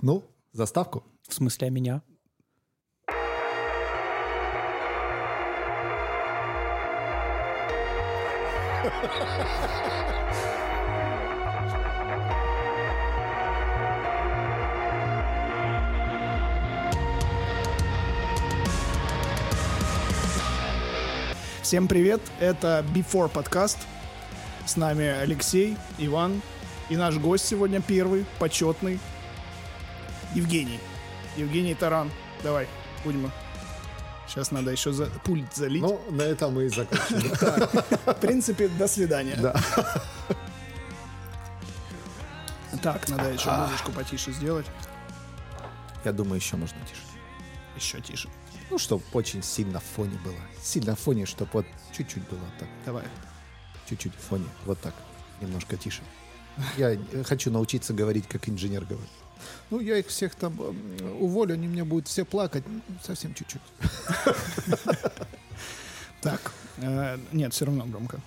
Ну, заставку. В смысле, а меня? Всем привет, это Before подкаст. С нами Алексей, Иван и наш гость сегодня первый, почетный, Евгений. Евгений Таран. Давай, будем. Сейчас надо еще за пульт залить. Ну, на этом мы и закончим. В принципе, до свидания. Да. Так, надо еще музычку потише сделать. Я думаю, еще можно тише. Еще тише. Ну, чтобы очень сильно в фоне было. Сильно в фоне, чтобы вот чуть-чуть было так. Давай. Чуть-чуть в фоне. Вот так. Немножко тише. Я э, хочу научиться говорить, как инженер говорит. Ну, я их всех там уволю, они мне будут все плакать. Совсем чуть-чуть. Так, э, нет, все равно громко.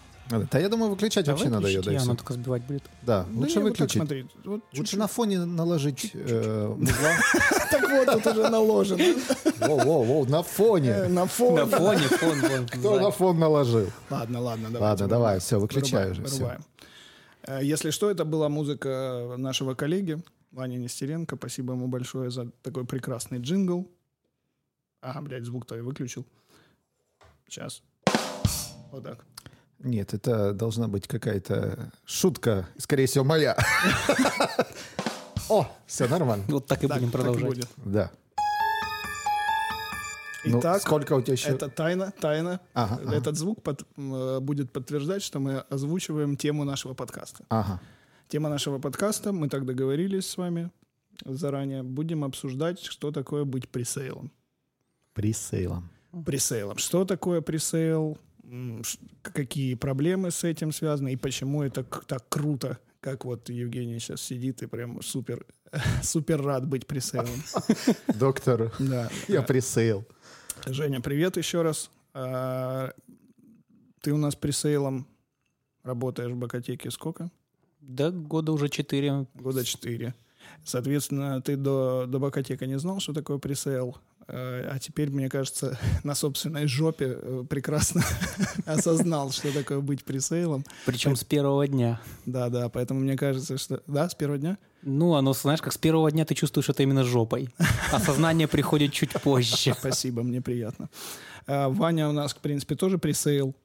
Да, я думаю, выключать вообще надо ее. да, она только сбивать будет. Да, Да лучше вот выключить. смотри. Вот Лучше чуть-чуть. на фоне наложить э. Так вот, тут уже наложено. Воу-воу-воу, на Э, фоне. На фоне. На фоне, фон, фон. Кто на фон наложил? Ладно, ладно, давай. Ладно, давай, все, выключай уже. Э, Если что, это была музыка нашего коллеги Вани Нестеренко. Спасибо ему большое за такой прекрасный джингл. А, блядь, звук-то я выключил. Сейчас. Вот так. Нет, это должна быть какая-то шутка, скорее всего, моя. О, все нормально. Вот так и будем продолжать. Да. Ну, Итак, сколько у тебя еще? это тайна, тайна. Ага, ага. Этот звук под- э, будет подтверждать, что мы озвучиваем тему нашего подкаста. Ага. Тема нашего подкаста, мы так договорились с вами заранее, будем обсуждать, что такое быть пресейлом. Пресейлом. пресейлом. Что такое пресейл? Какие проблемы с этим связаны? И почему это так круто? Как вот Евгений сейчас сидит и прям супер, супер рад быть пресейлом. Доктор, Да. я пресейл. Женя, привет еще раз. А, Ты у нас пресейлом работаешь в Бакотеке сколько? Да, года уже четыре. Года четыре. Соответственно, ты до, до Бакотека не знал, что такое пресейл, э, а теперь, мне кажется, на собственной жопе э, прекрасно осознал, что такое быть пресейлом. Причем с первого дня. Да, да, поэтому мне кажется, что... Да, с первого дня? Ну, оно, знаешь, как с первого дня ты чувствуешь это именно жопой. Осознание приходит чуть позже. Спасибо, мне приятно. А, Ваня у нас, в принципе, тоже пресейл,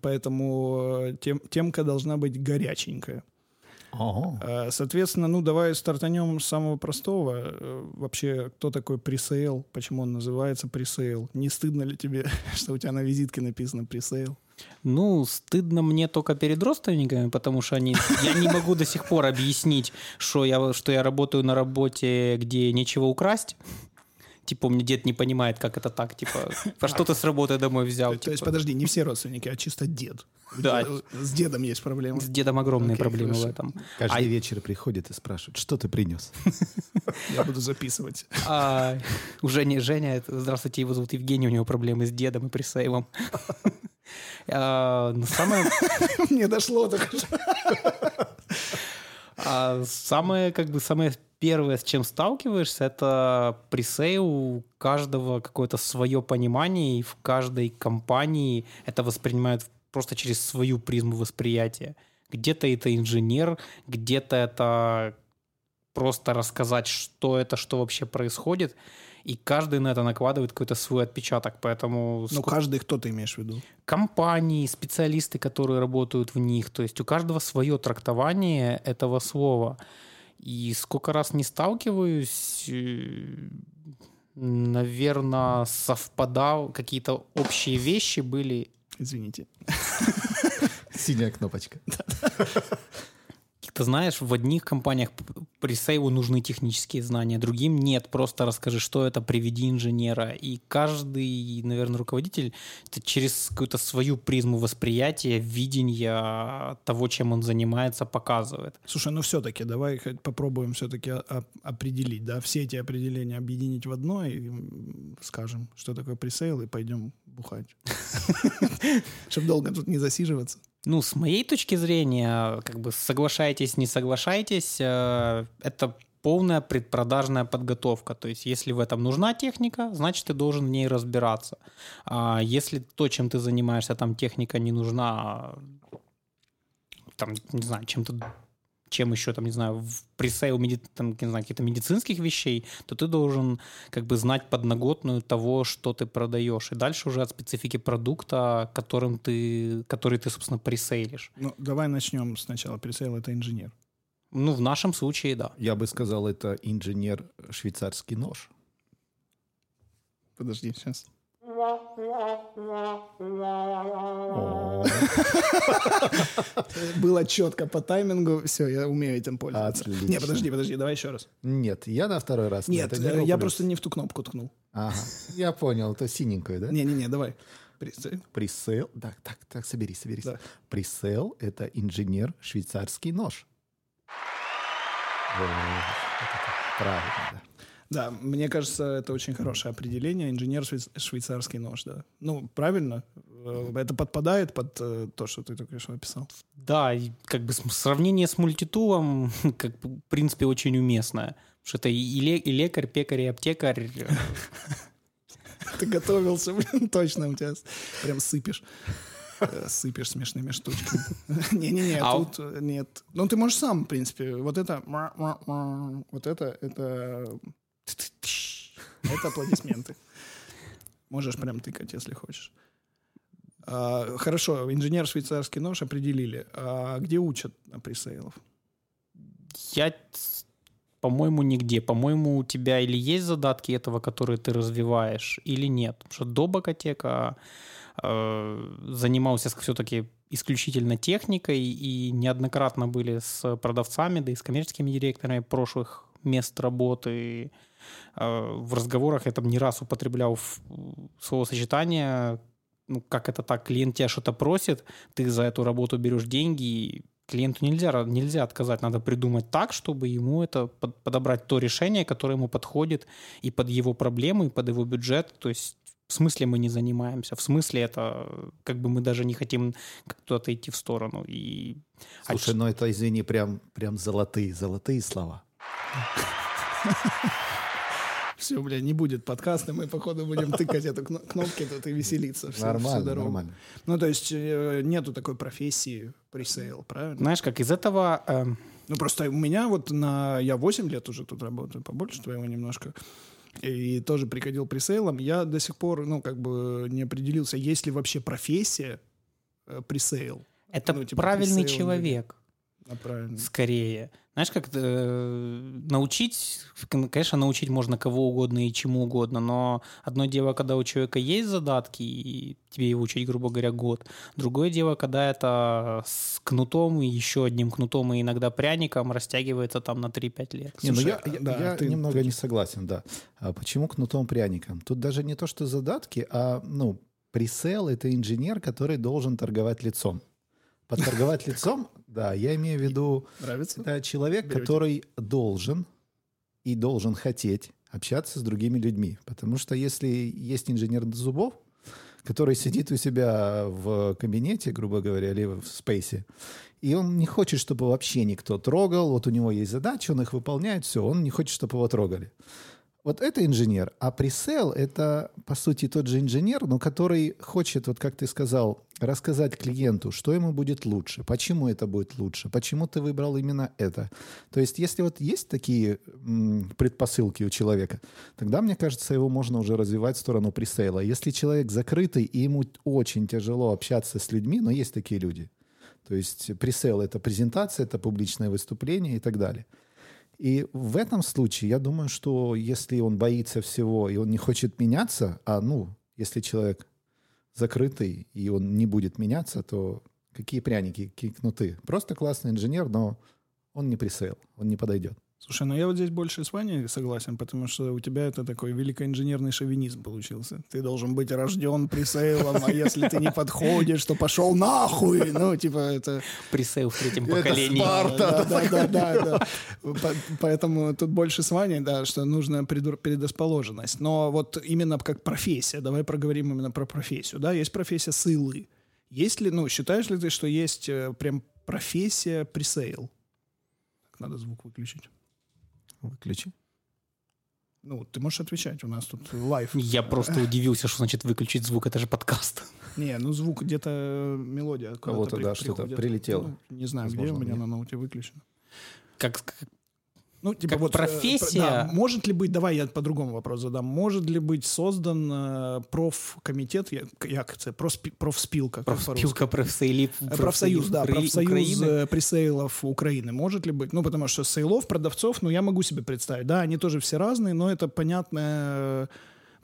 поэтому э, тем, темка должна быть горяченькая. Э, Соответственно, ну давай стартанем с самого простого. Э, Вообще, кто такой пресейл? Почему он называется пресейл? Не стыдно ли тебе, что у тебя на визитке написано пресейл? Ну, стыдно мне только перед родственниками, потому что они, я не могу до сих пор объяснить, что я, что я работаю на работе, где нечего украсть. Типа, у меня дед не понимает, как это так. Типа, а что ты с работы домой взял? То есть, Типа, подожди, не все родственники, а чисто дед. Да. С дедом есть проблемы. С дедом огромные проблемы в этом. Каждый А- вечер приходит и спрашивает, что ты принес? Я буду записывать. А, у Жени Женя, это- здравствуйте, его зовут Евгений, у него проблемы с дедом и пресейлом. А, ну, Самое, Мне дошло только что. А, самое, как бы, самое первое, с чем сталкиваешься, это пресейл, у каждого какое-то свое понимание, и в каждой компании это воспринимают просто через свою призму восприятия. Где-то это инженер, где-то это просто рассказать, что это, что вообще происходит, и каждый на это накладывает какой-то свой отпечаток, поэтому Ну, каждый, кто ты имеешь в виду? компании, специалисты, которые работают в них. То есть у каждого свое трактование этого слова. И сколько раз не сталкиваюсь, наверное, совпадал, какие-то общие вещи были. Извините. Синяя кнопочка. Ты знаешь, в одних компаниях пресейлу нужны технические знания, другим нет. Просто расскажи, что это, приведи инженера. И каждый, наверное, руководитель это через какую-то свою призму восприятия, видения того, чем он занимается, показывает. Слушай, ну все-таки давай попробуем все-таки определить, да, все эти определения объединить в одно и скажем, что такое пресейл, и пойдем бухать. Чтобы долго тут не засиживаться. Ну, с моей точки зрения, как бы соглашайтесь, не соглашайтесь, э, это полная предпродажная подготовка. То есть, если в этом нужна техника, значит, ты должен в ней разбираться. А если то, чем ты занимаешься, там техника не нужна, там, не знаю, чем-то чем еще, там, не знаю, в пресейл, меди... там, не знаю, каких-то медицинских вещей, то ты должен как бы знать подноготную того, что ты продаешь. И дальше уже от специфики продукта, которым ты, который ты, собственно, пресейлишь. Ну, давай начнем сначала. Пресейл — это инженер. Ну, в нашем случае, да. Я бы сказал, это инженер швейцарский нож. Подожди, сейчас. Было четко по таймингу. Все, я умею этим пользоваться. Отлично. Не, подожди, подожди, давай еще раз. Нет, я на второй раз. Нет, э, я просто не в ту кнопку ткнул. Ага, я понял, это синенькое, да? Не-не-не, давай. Пресейл. Пресейл, так, так, так, соберись, соберись. Да. Пресейл — это инженер швейцарский нож. Правильно, да. Да, мне кажется, это очень хорошее определение. Инженер швейц- швейцарский нож, да. Ну, правильно. Э, Это подпадает под э, то, что ты только что описал. Да, как бы сравнение с мультитулом, как бы, в принципе, очень уместное. Потому что это и, ле- и лекарь, пекарь, и аптекарь. Ты готовился, блин, точно у тебя прям сыпешь. Э, Сыпешь смешными штучками. Не-не-не, А тут нет. Ну, ты можешь сам, в принципе. Вот это... Вот это... Это... Это аплодисменты. Можешь прям тыкать, если хочешь. А, Хорошо, инженер швейцарский нож определили. А где учат пресейлов? Я, по-моему, нигде. По-моему, у тебя или есть задатки этого, которые ты развиваешь, или нет. Потому что до Бакатека э, занимался все-таки исключительно техникой, и неоднократно были с продавцами, да и с коммерческими директорами прошлых мест работы. Э, В разговорах я там не раз употреблял словосочетание, ну, как это так, клиент тебя что-то просит, ты за эту работу берешь деньги, и клиенту нельзя, нельзя отказать, надо придумать так, чтобы ему это под- подобрать то решение, которое ему подходит и под его проблему, и под его бюджет. То есть в смысле мы не занимаемся, в смысле это как бы мы даже не хотим как-то отойти в сторону. И а Слушай, ну это, извини, прям, прям золотые, золотые слова. Все, бля, не будет подкаста, мы, походу, будем тыкать эту кно- кнопки тут и веселиться. всю- всю Нормально, дорогу. нормально. Ну, то есть э, нету такой профессии пресейл, правильно? знаешь, как из этого эм, Ну, просто у меня вот на... Я 8 лет уже тут работаю, побольше твоего немножко. И тоже приходил пресейлом. Я до сих пор, ну, как бы не определился, есть ли вообще профессия э, пресейл. это Ну, типа правильный человек. А, правильно. скорее. Знаешь, как э, научить, кон- конечно, научить можно кого угодно и чему угодно, но одно дело, когда у человека есть задатки, и тебе его учить, грубо говоря, год. Другое дело, когда это с кнутом и еще одним кнутом и иногда пряником растягивается там на 3-5 лет. Не, ну Слушай, я, я- да, я ты- немного не согласен, да. А почему кнутом пряником? Тут даже не то, что задатки, а, ну, пресейл — это инженер, который должен торговать лицом. Подторговать лицом, да, я имею в виду, Нравится? это человек, Берете. который должен и должен хотеть общаться с другими людьми. Потому что если есть инженер зубов, который сидит у себя в кабинете, грубо говоря, или в спейсе, и он не хочет, чтобы вообще никто трогал, вот у него есть задачи, он их выполняет, все, он не хочет, чтобы его трогали. Вот это инженер, а пресейл — это, по сути, тот же инженер, но который хочет, вот как ты сказал, рассказать клиенту, что ему будет лучше, почему это будет лучше, почему ты выбрал именно это. То есть если вот есть такие м, предпосылки у человека, тогда, мне кажется, его можно уже развивать в сторону пресейла. Если человек закрытый, и ему очень тяжело общаться с людьми, но есть такие люди. То есть пресейл — это презентация, это публичное выступление и так далее. И в этом случае я думаю, что если он боится всего и он не хочет меняться, а ну, если человек закрытый и он не будет меняться, то какие пряники, какие кнуты? Просто классный инженер, но он не пресейл, он не подойдет. Слушай, ну я вот здесь больше с Ваней согласен, потому что у тебя это такой великоинженерный шовинизм получился. Ты должен быть рожден пресейлом, а если ты не подходишь, то пошел нахуй. Ну, типа, это... Пресейл в третьем поколении. Спарта. Да, да, да, да, да. По- Поэтому тут больше с Ваней, да, что нужна предрасположенность. Но вот именно как профессия, давай проговорим именно про профессию. Да, есть профессия сейлы. Есть ли, ну, считаешь ли ты, что есть э, прям профессия пресейл? Так, Надо звук выключить. Выключи. Ну, ты можешь отвечать, у нас тут live. Я просто удивился, что значит выключить звук, это же подкаст. Не, ну звук где-то э, мелодия. Кого-то, да, что-то прилетело. Ну, не знаю, где у меня на ноуте выключено. Как- Ну, типа Как вот, э, профессия? да, может ли быть, давай я по-другому вопрос задам, может ли быть создан э, профкомитет, я- як це, проспі- профспілка, як по-русски? профспілка профсейлів. Э, Профсоюз, да, Укра- профсоюз України. э, пресейлов Украины. Может ли быть? Ну, потому что сейлов, продавцов, ну, я могу себе представить. Да, они тоже все разные, но это понятная,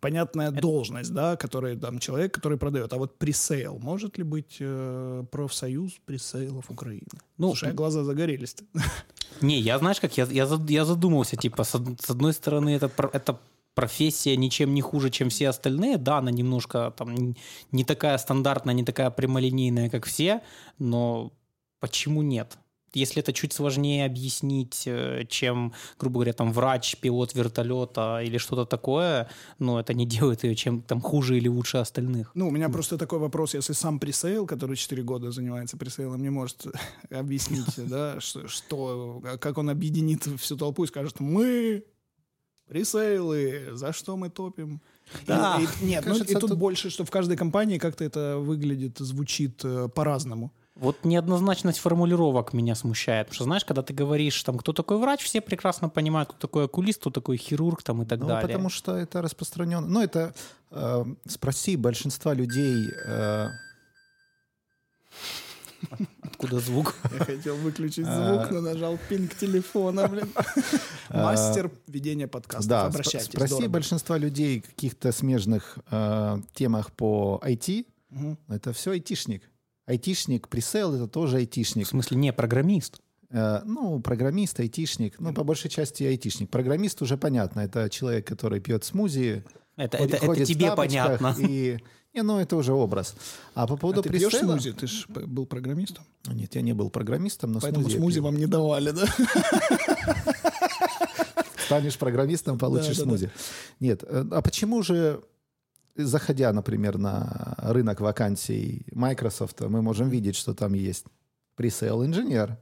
понятная должность, да, который там человек, который продает. А вот пресейл, может ли быть э, профсоюз пресейлов Украины? Ну, Слушай, а глаза загорелись. Не, я знаешь как, я, я, я задумался, типа, с, с одной стороны, это, это профессия ничем не хуже, чем все остальные, да, она немножко там не такая стандартная, не такая прямолинейная, как все, но почему нет? Если это чуть сложнее объяснить, э, чем, грубо говоря, там врач, пилот вертолета или что-то такое, но это не делает ее чем там хуже или лучше остальных. Ну, у меня просто такой вопрос, если сам пресейл, который 4 года занимается пресейлом, не может объяснить, да, что, что, как он объединит всю толпу и скажет, мы пресейлы, за что мы топим? Да. И- и- нет, ну, Кажется, и тут тут- больше, что в каждой компании как-то это выглядит, звучит э, по-разному. Вот неоднозначность формулировок меня смущает. Потому что, знаешь, когда ты говоришь, там, кто такой врач, все прекрасно понимают, кто такой окулист, кто такой хирург там, и так Ну, далее. потому что это распространенно. Ну, это э, спроси большинства людей. э, Откуда звук? Я хотел выключить А. звук, но нажал пинг телефона, блин. Мастер ведения подкастов. да, Обращайтесь. спроси большинства людей каких-то смежных э, темах по IT. Это все айтишник. Айтишник, пресейл это тоже В айтишник. смысле, не, программист. Э, ну, программист, айтишник. Ну, по большей части айтишник. Программист уже понятно. Это человек, который пьет смузи. Это, ходит- это, это ходит в тебе понятно. И, не, ну, это уже образ. А по поводу А ты пьешь смузи? Ты же был программистом. Нет, я не был программистом, но Поэтому смузи смузи вам не давали, да? Станешь программистом, получишь Да, да, да. смузи. Нет, э, а почему же, заходя, например, на рынок вакансий Microsoft, мы можем видеть, что там есть пресейл инженер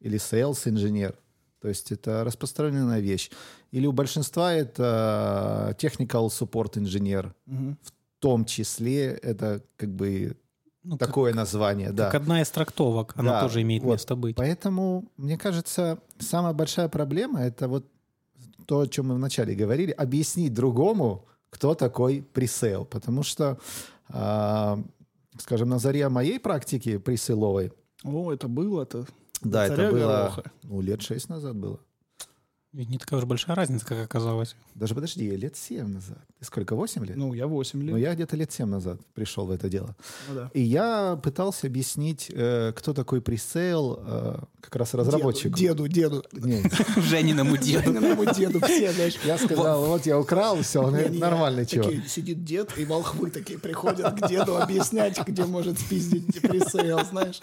или sales инженер. То есть это распространенная вещь. Или у большинства это technical support инженер. Мгм. В том числе это как бы Ну, как, такое название. да. как одна из трактовок, она Да, тоже имеет вот. место быть. Поэтому, мне кажется, самая большая проблема это вот то, о чем мы вначале говорили, объяснить другому, кто такой пресейл. Потому что, а, скажем, на заре моей практики пресейловой, О, это было, это да, это было гороха. ну, лет шесть назад было. Ведь не такая уж большая разница, как оказалось. Даже подожди, лет семь назад. Ты сколько, восемь лет? Ну, я 8 лет. Ну, я где-то лет семь назад пришел в это дело. Ну да. И я пытался объяснить, э, кто такой пресейл, э, как раз разработчику. Деду, деду. деду. Не, Жениному деду. Жениному деду все, знаешь. Я сказал, вот я украл, все, нормальный чувак. такие, Сидит дед, и волхвы такие приходят к деду объяснять, где может спиздить пресейл, знаешь.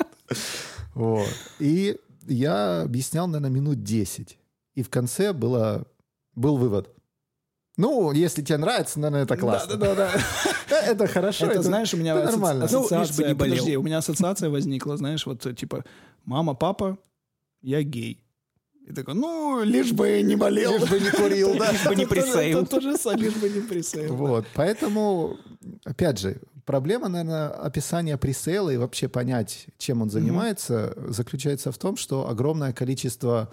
Вот. И я объяснял, наверное, минут 10. И в конце было, был вывод. Ну, если тебе нравится, наверное, это классно. Да-да-да. Э, Это хорошо. Это, знаешь, у меня нормально. Ну, ассоциация, болел. подожди, у меня ассоциация возникла, знаешь, вот типа, мама, папа, я гей. И такой, ну, лишь бы не болел. Лишь бы не курил, да. Лишь бы не самое, лишь бы не пресейл. Вот, поэтому, опять же, проблема, наверное, описания пресейла и вообще понять, чем он занимается, заключается в том, что огромное количество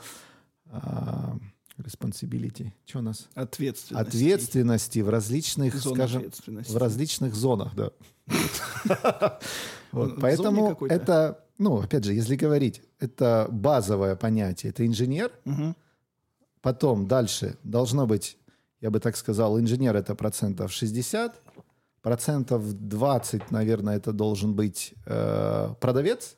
а, responsibility, что у нас? Ответственность. Ответственности в различных, Зона скажем, ответственности. в различных зонах, да. Вот, Поэтому это, ну, опять же, если говорить, это базовое понятие, это инженер. Потом дальше должно быть, я бы так сказал, инженер это процентов 60, процентов 20, наверное, это должен быть э, продавец.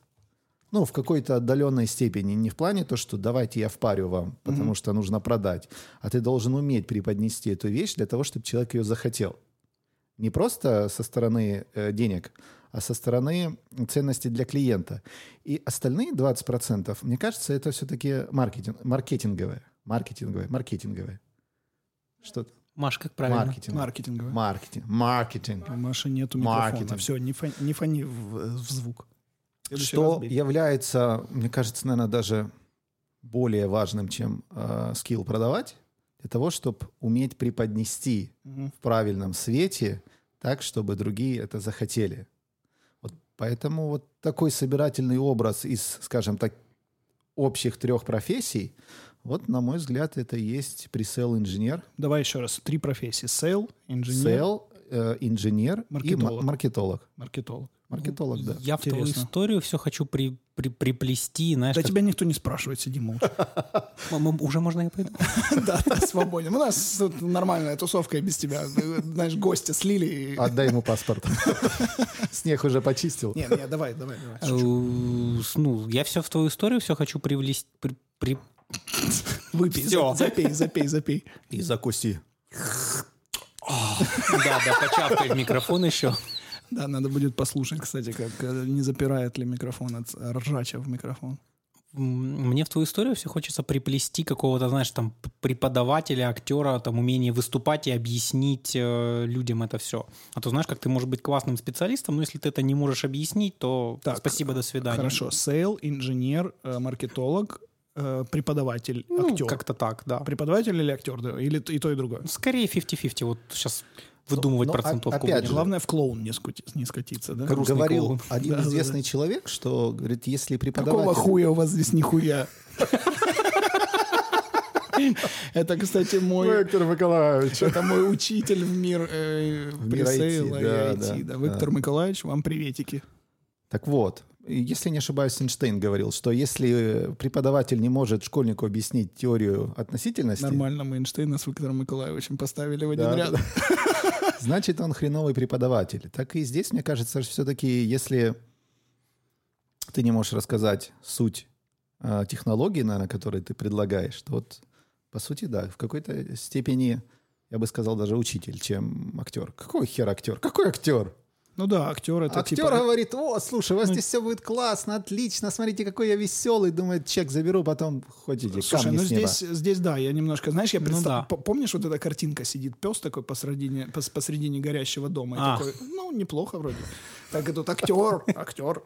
Ну, в какой-то отдаленной степени. Не в плане то, что давайте я впарю вам, потому что нужно продать. А ты должен уметь преподнести эту вещь для того, чтобы человек ее захотел. Не просто со стороны э, денег, а со стороны ценности для клиента. И остальные 20%, мне кажется, это все-таки маркетинг, маркетинговое. Маркетинговое, маркетинговое. Что? Маш, как правильно? Маркетинг. Маркетинговый. Маркетинг. Маркетинг. У Маши нету микрофона. Маркетинг. Все, не, фони, не фони в, в звук. Что является, мне кажется, наверное, даже более важным, чем э, скилл продавать, для того, чтобы уметь преподнести Мгм. в правильном свете так, чтобы другие это захотели. Вот поэтому вот такой собирательный образ из, скажем так, общих трех профессий, вот, на мой взгляд, это и есть пресейл инженер, Давай еще раз. Три профессии. Сейл, инженер, сейл, э, инженер и Маркетолог. ма- маркетолог. маркетолог. Маркетолог, да. Я в твою Интересно. историю все хочу при, при- приплести, знаешь, Да как- тебя никто не спрашивает, сиди молча. Уже можно я пойду? Да, да, свободен. У нас тут нормальная тусовка и без тебя. Знаешь, гостя слили. Отдай ему паспорт. Снег уже почистил. Нет, нет, давай, давай, давай. Э, Ну, я все в твою историю все хочу привлести. при- при- Выпей, запей, запей, запей. И закуси. Да, да, почавкай в микрофон еще. Да, надо будет послушать, кстати, как э, не запирает ли микрофон от ржача в микрофон. Мне в твою историю все хочется приплести какого-то, знаешь, там преподавателя, актера, там умение выступать и объяснить э, людям это все. А то знаешь, как ты можешь быть классным специалистом, но если ты это не можешь объяснить, то Так, спасибо, до свидания. Хорошо. Сейл, инженер, э, маркетолог, э, преподаватель, Ну, актер. как-то так, да. Преподаватель или актер? да? Или и то, и другое? Скорее 50-50. Вот сейчас выдумывать ну, а- процентовку опять будем. же, Главное в клоун не, скути- не скатиться, да? Как Грустный говорил клоун. один Да, да, известный человек, что, говорит, если преподаватель... Какого хуя у вас здесь нихуя? Это, кстати, мой... Виктор Николаевич. Это мой учитель в мир, э, пресейла и да, IT. да, да. Виктор Николаевич, вам приветики. Так вот, если не ошибаюсь, Эйнштейн говорил, что если преподаватель не может школьнику объяснить теорию относительности, Нормально мы Эйнштейна с Виктором Николаевичем поставили в один Да, ряд. да, значит, он хреновый преподаватель. Так и здесь, мне кажется, все-таки, если ты не можешь рассказать суть э, технологии, наверное, которые ты предлагаешь, то вот, по сути, да, в какой-то степени, я бы сказал, даже учитель, чем актер. Какой хер актер? Какой актер? Ну да, актер это Актер типа... говорит, о, слушай, у вас здесь все будет классно, отлично, смотрите, какой я веселый, думает, чек заберу, потом хотите, Слушай, камни ну с неба. здесь, здесь да, я немножко, знаешь, я Ну представляю, да. помнишь вот эта картинка, сидит пес такой посредине, пос- посредине горящего дома, и А. такой, ну, неплохо вроде. Так и тут актер, актер.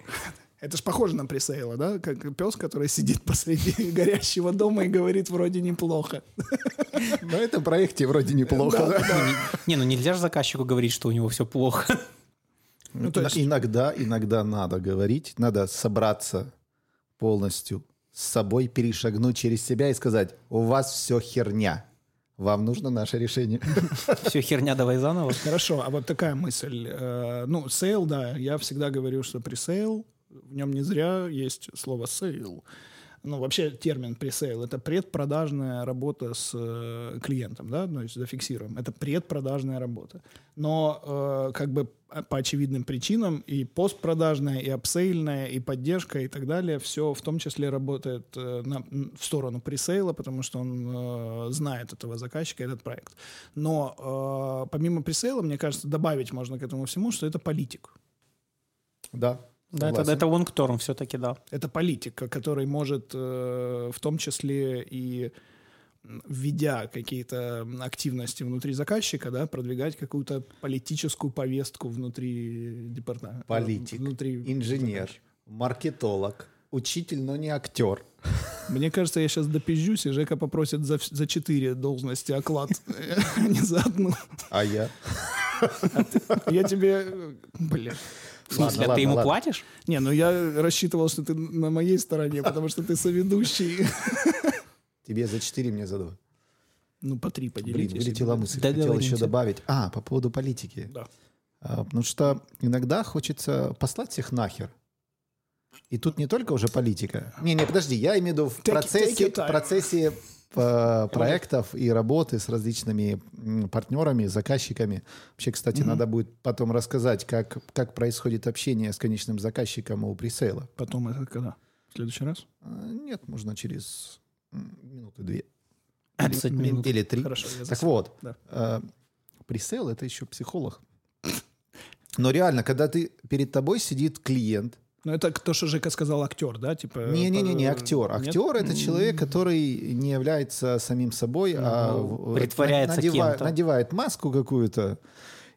Это ж похоже на пресейла, да? Как пес, который сидит посреди горящего дома и говорит вроде неплохо. На этом проекте вроде неплохо. Ну, не, ну нельзя же заказчику говорить, что у него все плохо. Ну, то есть- Иногда, иногда надо говорить, надо собраться полностью с собой, перешагнуть через себя и сказать, у вас все херня, вам нужно наше решение. Все херня, давай заново. Хорошо, а вот такая мысль. Э, Ну, сейл, да, я всегда говорю, что пресейл, в нем не зря есть слово sale. Ну, вообще термин пресейл — это предпродажная работа с э, клиентом, да, ну, зафиксируем. Это предпродажная работа. Но э, как бы по очевидным причинам и постпродажная, и апсейльная, и поддержка, и так далее, все в том числе работает э, на- в сторону пресейла, потому что он э, знает этого заказчика, этот проект. Но э, помимо пресейла, мне кажется, добавить можно к этому всему, что это политик. Да. Да, это, это лонгтерм все-таки, да. Это политик, который может э, в том числе и введя какие-то активности внутри заказчика, да, продвигать какую-то политическую повестку внутри департамента. Политик, Внутри инженер, заказчика. маркетолог, учитель, но не актер. Мне кажется, я сейчас допизжусь, и Жека попросит за, за четыре должности оклад, а не за одну. А я? Я тебе... э, Блин. В смысле, Ладно, а ты ладно, ему ладно. платишь? Не, ну я рассчитывал, что ты на моей стороне, потому что ты соведущий. Тебе за 4, мне за 2. Ну, по три Блин, поделитесь. вылетела мысль. Хотел еще добавить. А, по поводу политики. Да. А, Потому что иногда хочется послать всех нахер. И тут не только уже политика. Не-не, подожди, я имею в виду в Take- процессе, take в процессе проектов и работы с различными партнерами, заказчиками. Вообще, кстати, надо будет потом рассказать, как, как происходит общение с конечным заказчиком у пресейла. Потом это когда? В следующий раз? А, Нет, можно через минуты две. 30 Или- минут. Или три. Хорошо, я Так вот, Да. э, пресейл — это еще психолог. Но реально, когда ты перед тобой сидит клиент, Ну, это то, что Жека сказал, актер, да? Типа, не-не-не, не актер. Актер — это человек, который не является самим собой, а притворяется надева- кем-то. надевает маску какую-то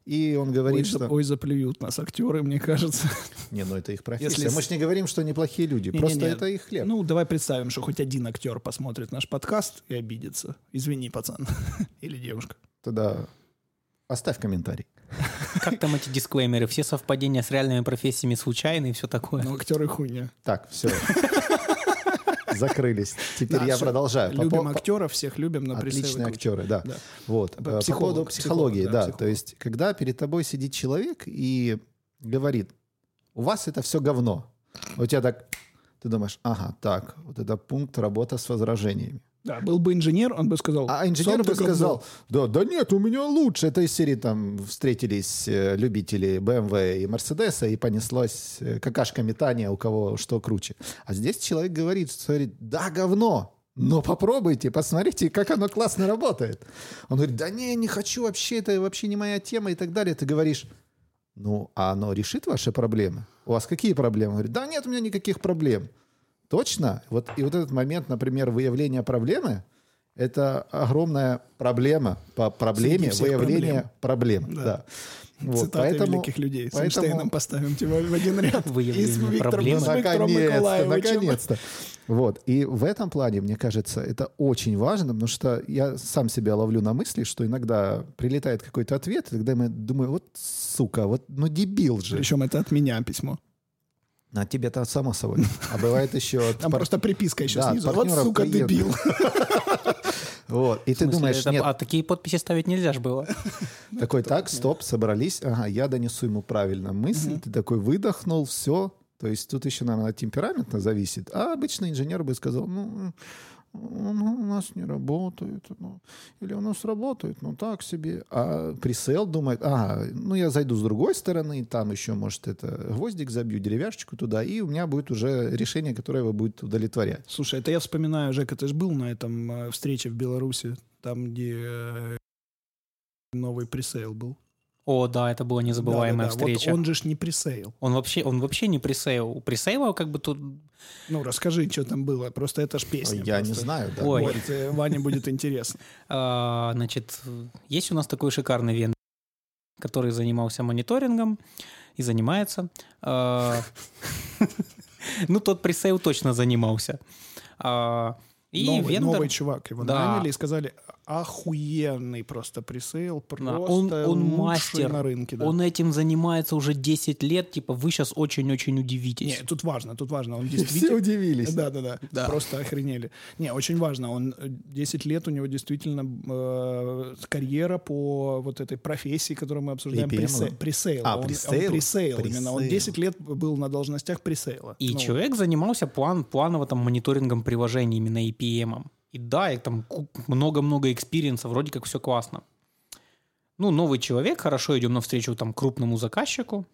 И он Ой, говорит, за- что... ой, заплюют нас актеры, мне кажется. Не, ну это их профессия. Если Мы же не говорим, что они плохие люди. Не-не-не. Просто это их хлеб. Ну, давай представим, что хоть один актер посмотрит наш подкаст и обидится. Извини, пацан. Или девушка. Тогда оставь комментарий. Как там эти дисклеймеры? Все совпадения с реальными профессиями случайны и все такое. Но актеры хуйня. Так, все. Закрылись. Теперь Да, я продолжаю. Любим по- актеров, всех любим, но присылай Отличные актеры, да. Да. Вот. П- Э, По психолог, поводу психолог, психологии, да, да. психолог. То есть, когда перед тобой сидит человек и говорит, у вас это все говно. У тебя так, ты думаешь, ага, так, вот это пункт работа с возражениями. Да, был бы инженер, он бы сказал... А инженер «Сам бы ты говно». сказал, да, да нет, у меня лучше. Это из серии там встретились э, любители BMW и Мерседеса и понеслось э, какашка метания, у кого что круче. А здесь человек говорит, что говорит, да, говно, но попробуйте, посмотрите, как оно классно работает. Он говорит, да не, не хочу вообще, это вообще не моя тема и так далее. Ты говоришь, ну, а оно решит ваши проблемы? У вас какие проблемы? Он говорит, да нет, у меня никаких проблем. Точно? Вот, и вот этот момент, например, выявления проблемы, это огромная проблема по проблеме выявления проблем. Да. Да. Вот, Цитаты поэтому- великих людей. С поэтому- Эйнштейном поставим тебя в один ряд. Выявление И с Виктором- с Виктором Наконец-то, Николаевичем. наконец-то. Вот. И в этом плане, мне кажется, это очень важно, потому что я сам себя ловлю на мысли, что иногда прилетает какой-то ответ, и тогда я думаю, вот сука, вот ну дебил же. Причем это от меня письмо. А тебе-то само собой. А бывает еще Там пар- просто приписка еще Да, снизу. Вот, партнеров сука, клиентов. дебил. Вот. И ты думаешь, нет, А такие подписи ставить нельзя же было. такой, так, стоп, собрались, ага, я донесу ему правильно мысль, ты такой выдохнул, все. То есть тут еще, наверное, от темперамента зависит. А обычный инженер бы сказал, ну, он у нас не работает, ну, или у нас работает, ну так себе. А пресейл думает, ага, ну я зайду с другой стороны, там еще, может, это гвоздик забью, деревяшечку туда, и у меня будет уже решение, которое его будет удовлетворять. Слушай, это я вспоминаю, Жека, ты же был на этом э, встрече в Беларуси, там, где э, новый пресейл был. О, да, это была незабываемая Да-да-да. Вот встреча. он же ж не пресейл. Он вообще, он вообще не пресейл. У пресейла как бы тут... Ну, расскажи, что там было. Просто это ж песня. я не знаю, да. Ой. Вот, э, Ване будет интересно. а, значит, есть у нас такой шикарный вендор, который занимался мониторингом и занимается. А, Ну, тот пресейл точно занимался. А, И новый, вендор... новый чувак. Его Да. наняли и сказали, охуенный просто пресейл, просто Да, он, он мастер, на рынке. да. он этим занимается уже 10 лет, типа вы сейчас очень-очень удивитесь. Не, тут важно, тут важно. Он Все действительно... удивились. Да, да, да, Да. Просто охренели. Не, очень важно. Он э, 10 лет у него действительно э, карьера по вот этой профессии, которую мы обсуждаем. APM, пресе- да? Пресейл. А, он, он пресейл? пресейл именно. Он Пресейл. 10 лет был на должностях пресейла. И Ну, человек занимался план, планово там мониторингом приложений именно APM. И да, и там много-много experience а, вроде как все классно. Ну, новый человек, хорошо идем навстречу там крупному заказчику,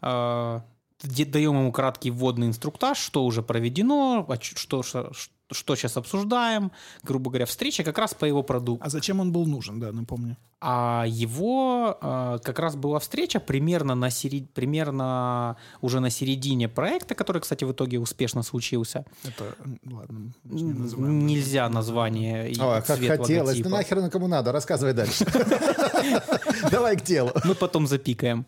а, де- даем ему краткий вводный инструктаж, что уже проведено, а что, что, что сейчас обсуждаем, грубо говоря, встреча как раз по его продукту. А зачем он был нужен, да, напомню. А его а, как раз была встреча примерно на серед... примерно уже на середине проекта, который, кстати, в итоге успешно случился. Это, ладно, не называем. Нельзя название и Ой, как цвет хотелось. логотипа. Ну нахер оно кому надо? Рассказывай дальше. Давай к делу. Мы потом запикаем.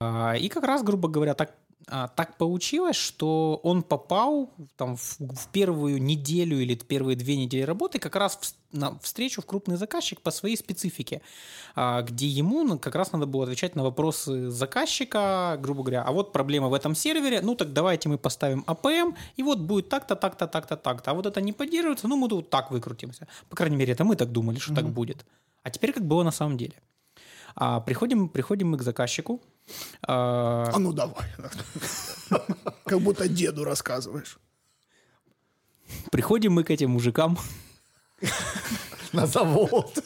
А, И как раз, грубо говоря, так, а, так получилось, что он попал там, в, в первую неделю или первые две недели работы как раз в, на встречу в крупный заказчик по своей специфике, а, где ему как раз надо было отвечать на вопросы заказчика, грубо говоря, а вот проблема в этом сервере, ну так давайте мы поставим APM, и вот будет так-то, так-то, так-то, так-то. А вот это не поддерживается, ну мы тут так выкрутимся. По крайней мере, это мы так думали, что так будет. А теперь как было на самом деле. А, приходим, приходим мы к заказчику. А, А ну давай. Как будто деду рассказываешь. приходим мы к этим мужикам. На завод.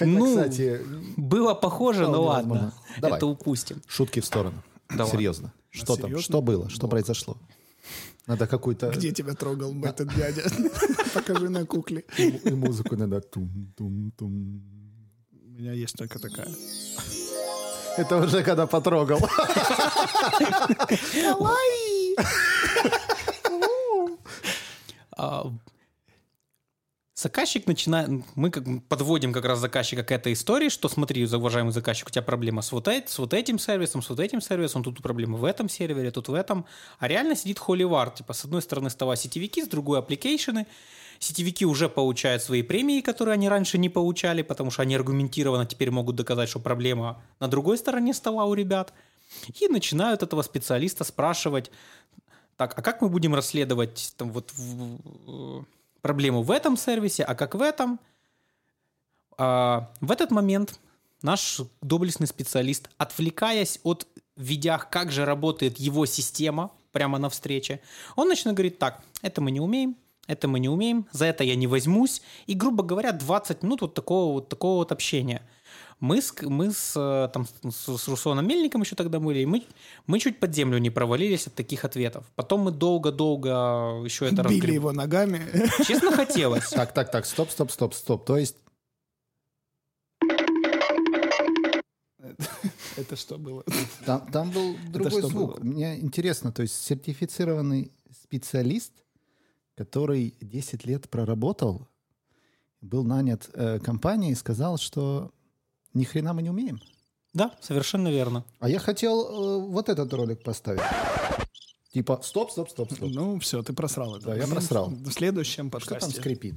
Ну, кстати, Было похоже, но Вполне ладно. Это упустим. шутки в сторону. Серьезно. Что там? Что было? Что произошло? Надо какую-то... Где тебя трогал этот дядя? Покажи на кукле. И и музыку надо. Тум-тум-тум. У меня есть только такая. Это уже когда потрогал. А, Заказчик начинает, мы как подводим как раз заказчика к этой истории, что смотри, уважаемый заказчик, у тебя проблема с вот, эт- с вот этим сервисом, с вот этим сервисом, тут проблема в этом сервере, тут в этом. А реально сидит холивар, типа с одной стороны стола сетевики, с другой application ы. Сетевики уже получают свои премии, которые они раньше не получали, потому что они аргументированно теперь могут доказать, что проблема на другой стороне стола у ребят. И начинают этого специалиста спрашивать, так, а как мы будем расследовать там, вот, в- проблему в этом сервисе, а как в этом? А, в этот момент наш доблестный специалист, отвлекаясь от видях, как же работает его система прямо на встрече, он начинает говорить, так, это мы не умеем, это мы не умеем, за это я не возьмусь. И, грубо говоря, 20 минут вот такого вот, такого вот общения. Мы с, мы с, э, там, с, с Русланом Мельником еще тогда были, и мы, мы чуть под землю не провалились от таких ответов. Потом мы долго-долго еще это Били разгреб- его ногами. Честно хотелось. Так, так, так, стоп, стоп, стоп, стоп. То есть Это что было? там, там был другой звук. было? Мне интересно, то есть сертифицированный специалист, который 10 лет проработал, был нанят э, компанией и сказал, что ни хрена мы не умеем. Да, совершенно верно. А я хотел э, вот этот ролик поставить. Типа, стоп, стоп, стоп, стоп. Ну, все, ты просрал это. Да, я просрал. В следующем Что там подкасте. скрипит?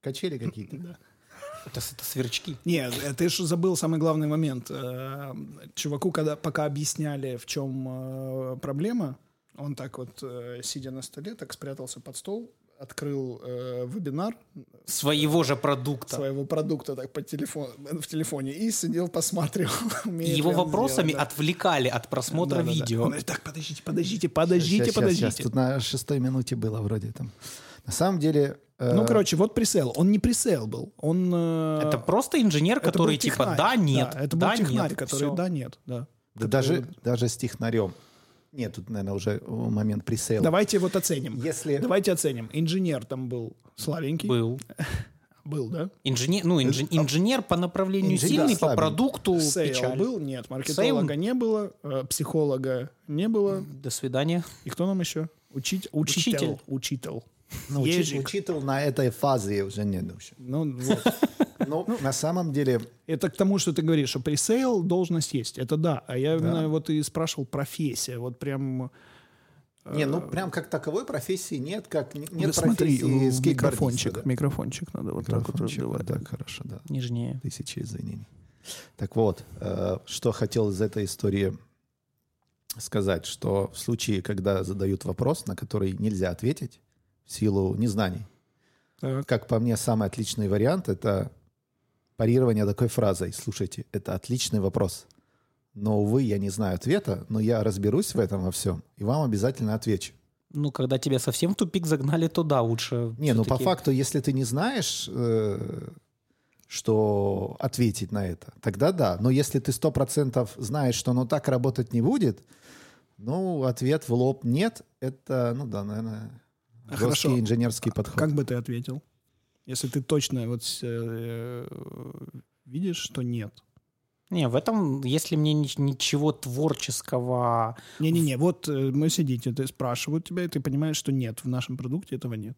Качели какие-то? Это, это сверчки. Нет, э, ты же забыл самый главный момент. Э, Чуваку, когда пока объясняли, в чем э, проблема, он так вот, э, сидя на столе, так спрятался под стол, открыл э, вебинар Своего же продукта. своего продукта так по телефону, в телефоне и сидел, умеет его вопросами сделать, да. отвлекали от просмотра Да-да-да. видео. Он говорит, Так, подождите, подождите, подождите, щас, подождите. щас. Тут на шестой минуте было вроде там. На самом деле... э, Ну, короче, вот пресейл. Он не пресейл был. Он... э, Это просто инженер, это который типа да, нет, Да, это был да, технарь, нет, который да, нет, да. да даже, даже с технарем. Нет, тут, наверное, уже момент пресейла. Давайте вот оценим. Если... Давайте оценим. Инженер там был слабенький. Был. Был, да? Инженер, ну, инжи- инженер по направлению Инженер сильный, по слабенький. продукту Сейл печаль. был? Нет. Маркетолога не было. э, Психолога не было. До свидания. И кто нам еще? Учить, учитель. Учитель. Учитель. Ну, Ежик. учитывал на этой фазе уже нет вообще. Ну, вот. Но на самом деле... Это к тому, что ты говоришь, что пресейл должность есть. Это да. А я именно вот и спрашивал профессия. Вот прям... Не, ну прям как таковой профессии нет, как нет смотри, профессии скейтбордиста, микрофончик. да. Микрофончик надо вот так вот Микрофончик, раздавать. вот так, хорошо, да. Нежнее. Тысячи извинений. Так вот, э, что хотел из этой истории сказать, что в случае, когда задают вопрос, на который нельзя ответить в силу незнаний, Так. как по мне, самый отличный вариант — это парирование такой фразой. Слушайте, это отличный вопрос. Но, увы, я не знаю ответа, но я разберусь в этом во всем, и вам обязательно отвечу. Ну, когда тебя совсем в тупик загнали, то да, лучше. Не, ну по факту, если ты не знаешь, э, что ответить на это, тогда да. Но если ты сто процентов знаешь, что оно так работать не будет, ну, ответ в лоб нет, это, ну да, наверное, А жесткий хорошо. инженерский подход. Как бы ты ответил? Если ты точно вот э, видишь, что нет. Не, в этом, если мне ни- ничего творческого... Не-не-не, вот э, мы сидите, ты спрашивают тебя, и ты понимаешь, что нет, в нашем продукте этого нет.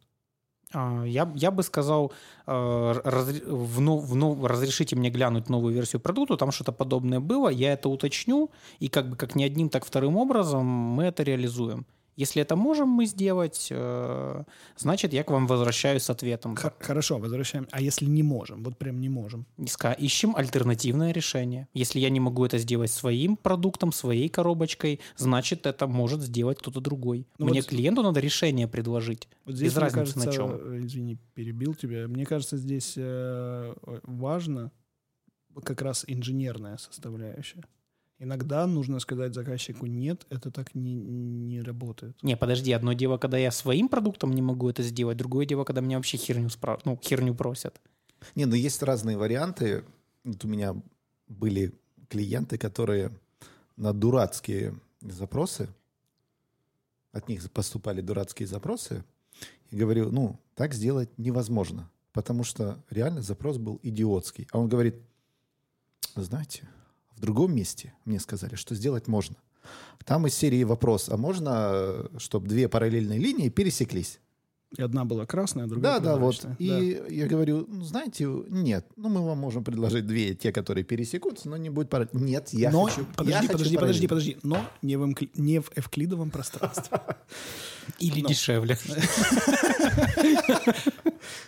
а, Я, я бы сказал, э, разре- в нов- в нов- разрешите мне глянуть новую версию продукта, там что-то подобное было, я это уточню, и как бы как ни одним, так вторым образом мы это реализуем. Если это можем мы сделать, э, значит, я к вам возвращаюсь с ответом. Х- Хорошо, возвращаем. А если не можем? Вот прям не можем. Иска- Ищем альтернативное решение. Если я не могу это сделать своим продуктом, своей коробочкой, значит, это может сделать кто-то другой. Ну Мне вот- клиенту надо решение предложить. Вот здесь, Без мне разницы на кажется, чем. э, Извини, перебил тебя. Мне кажется, здесь э, важно как раз инженерная составляющая. Иногда нужно сказать заказчику «нет», это так не, не работает. Не, подожди, одно дело, когда я своим продуктом не могу это сделать, другое дело, когда меня вообще херню, спра- ну, херню просят. Не, ну есть разные варианты. Вот у меня были клиенты, которые на дурацкие запросы, от них поступали дурацкие запросы, и говорю, ну, так сделать невозможно, потому что реально запрос был идиотский. А он говорит, «Вы знаете, в другом месте мне сказали, что сделать можно. Там из серии вопрос, а можно, чтобы две параллельные линии пересеклись? И одна была красная, а другая Да, да, вот. И я говорю, ну, знаете, нет, ну, мы вам можем предложить две, те, которые пересекутся, но не будет пора. Нет, я Но, хочу... подожди, я хочу подожди, подожди, подожди. Но не в, эмкли- не в эвклидовом пространстве. Или дешевле.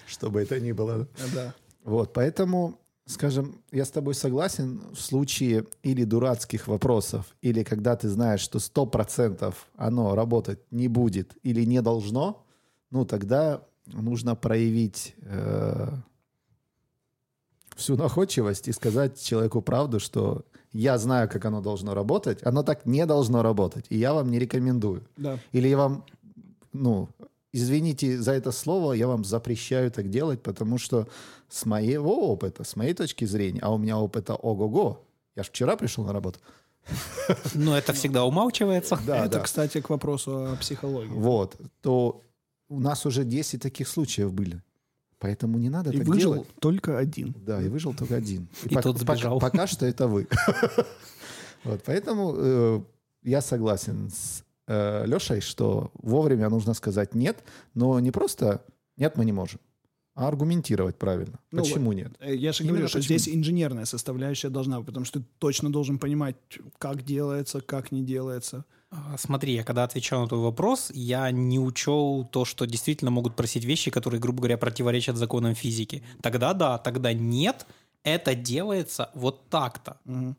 Что бы это ни было. Да. Вот, поэтому, скажем, я с тобой согласен в случае или дурацких вопросов, или когда ты знаешь, что 100% оно работать не будет или не должно, ну, тогда нужно проявить э, всю находчивость и сказать человеку правду, что я знаю, как оно должно работать, оно так не должно работать, и я вам не рекомендую. Да. Или я вам, ну, извините за это слово, я вам запрещаю так делать, потому что с моего опыта, с моей точки зрения, а у меня опыта ого-го, я же вчера пришел на работу. Но это всегда умалчивается. Да, Это, да. кстати, к вопросу о психологии. Вот, то у нас уже 10 таких случаев были. Поэтому не надо И так выжил делать. только один. Да, и выжил только один. И пок- тот пока- сбежал. Пока, что это вы. Вот, поэтому э, я согласен с э, Лешей, что вовремя нужно сказать нет, но не просто нет, мы не можем, а аргументировать правильно. Ну Почему нет? Э, Я же Именно говорю, что почему. здесь инженерная составляющая должна быть, потому что ты точно должен понимать, как делается, как не делается. А, Смотри, я когда отвечал на твой вопрос, я не учел то, что действительно могут просить вещи, которые, грубо говоря, противоречат законам физики. Тогда да, тогда нет, это делается вот так-то. Мгм.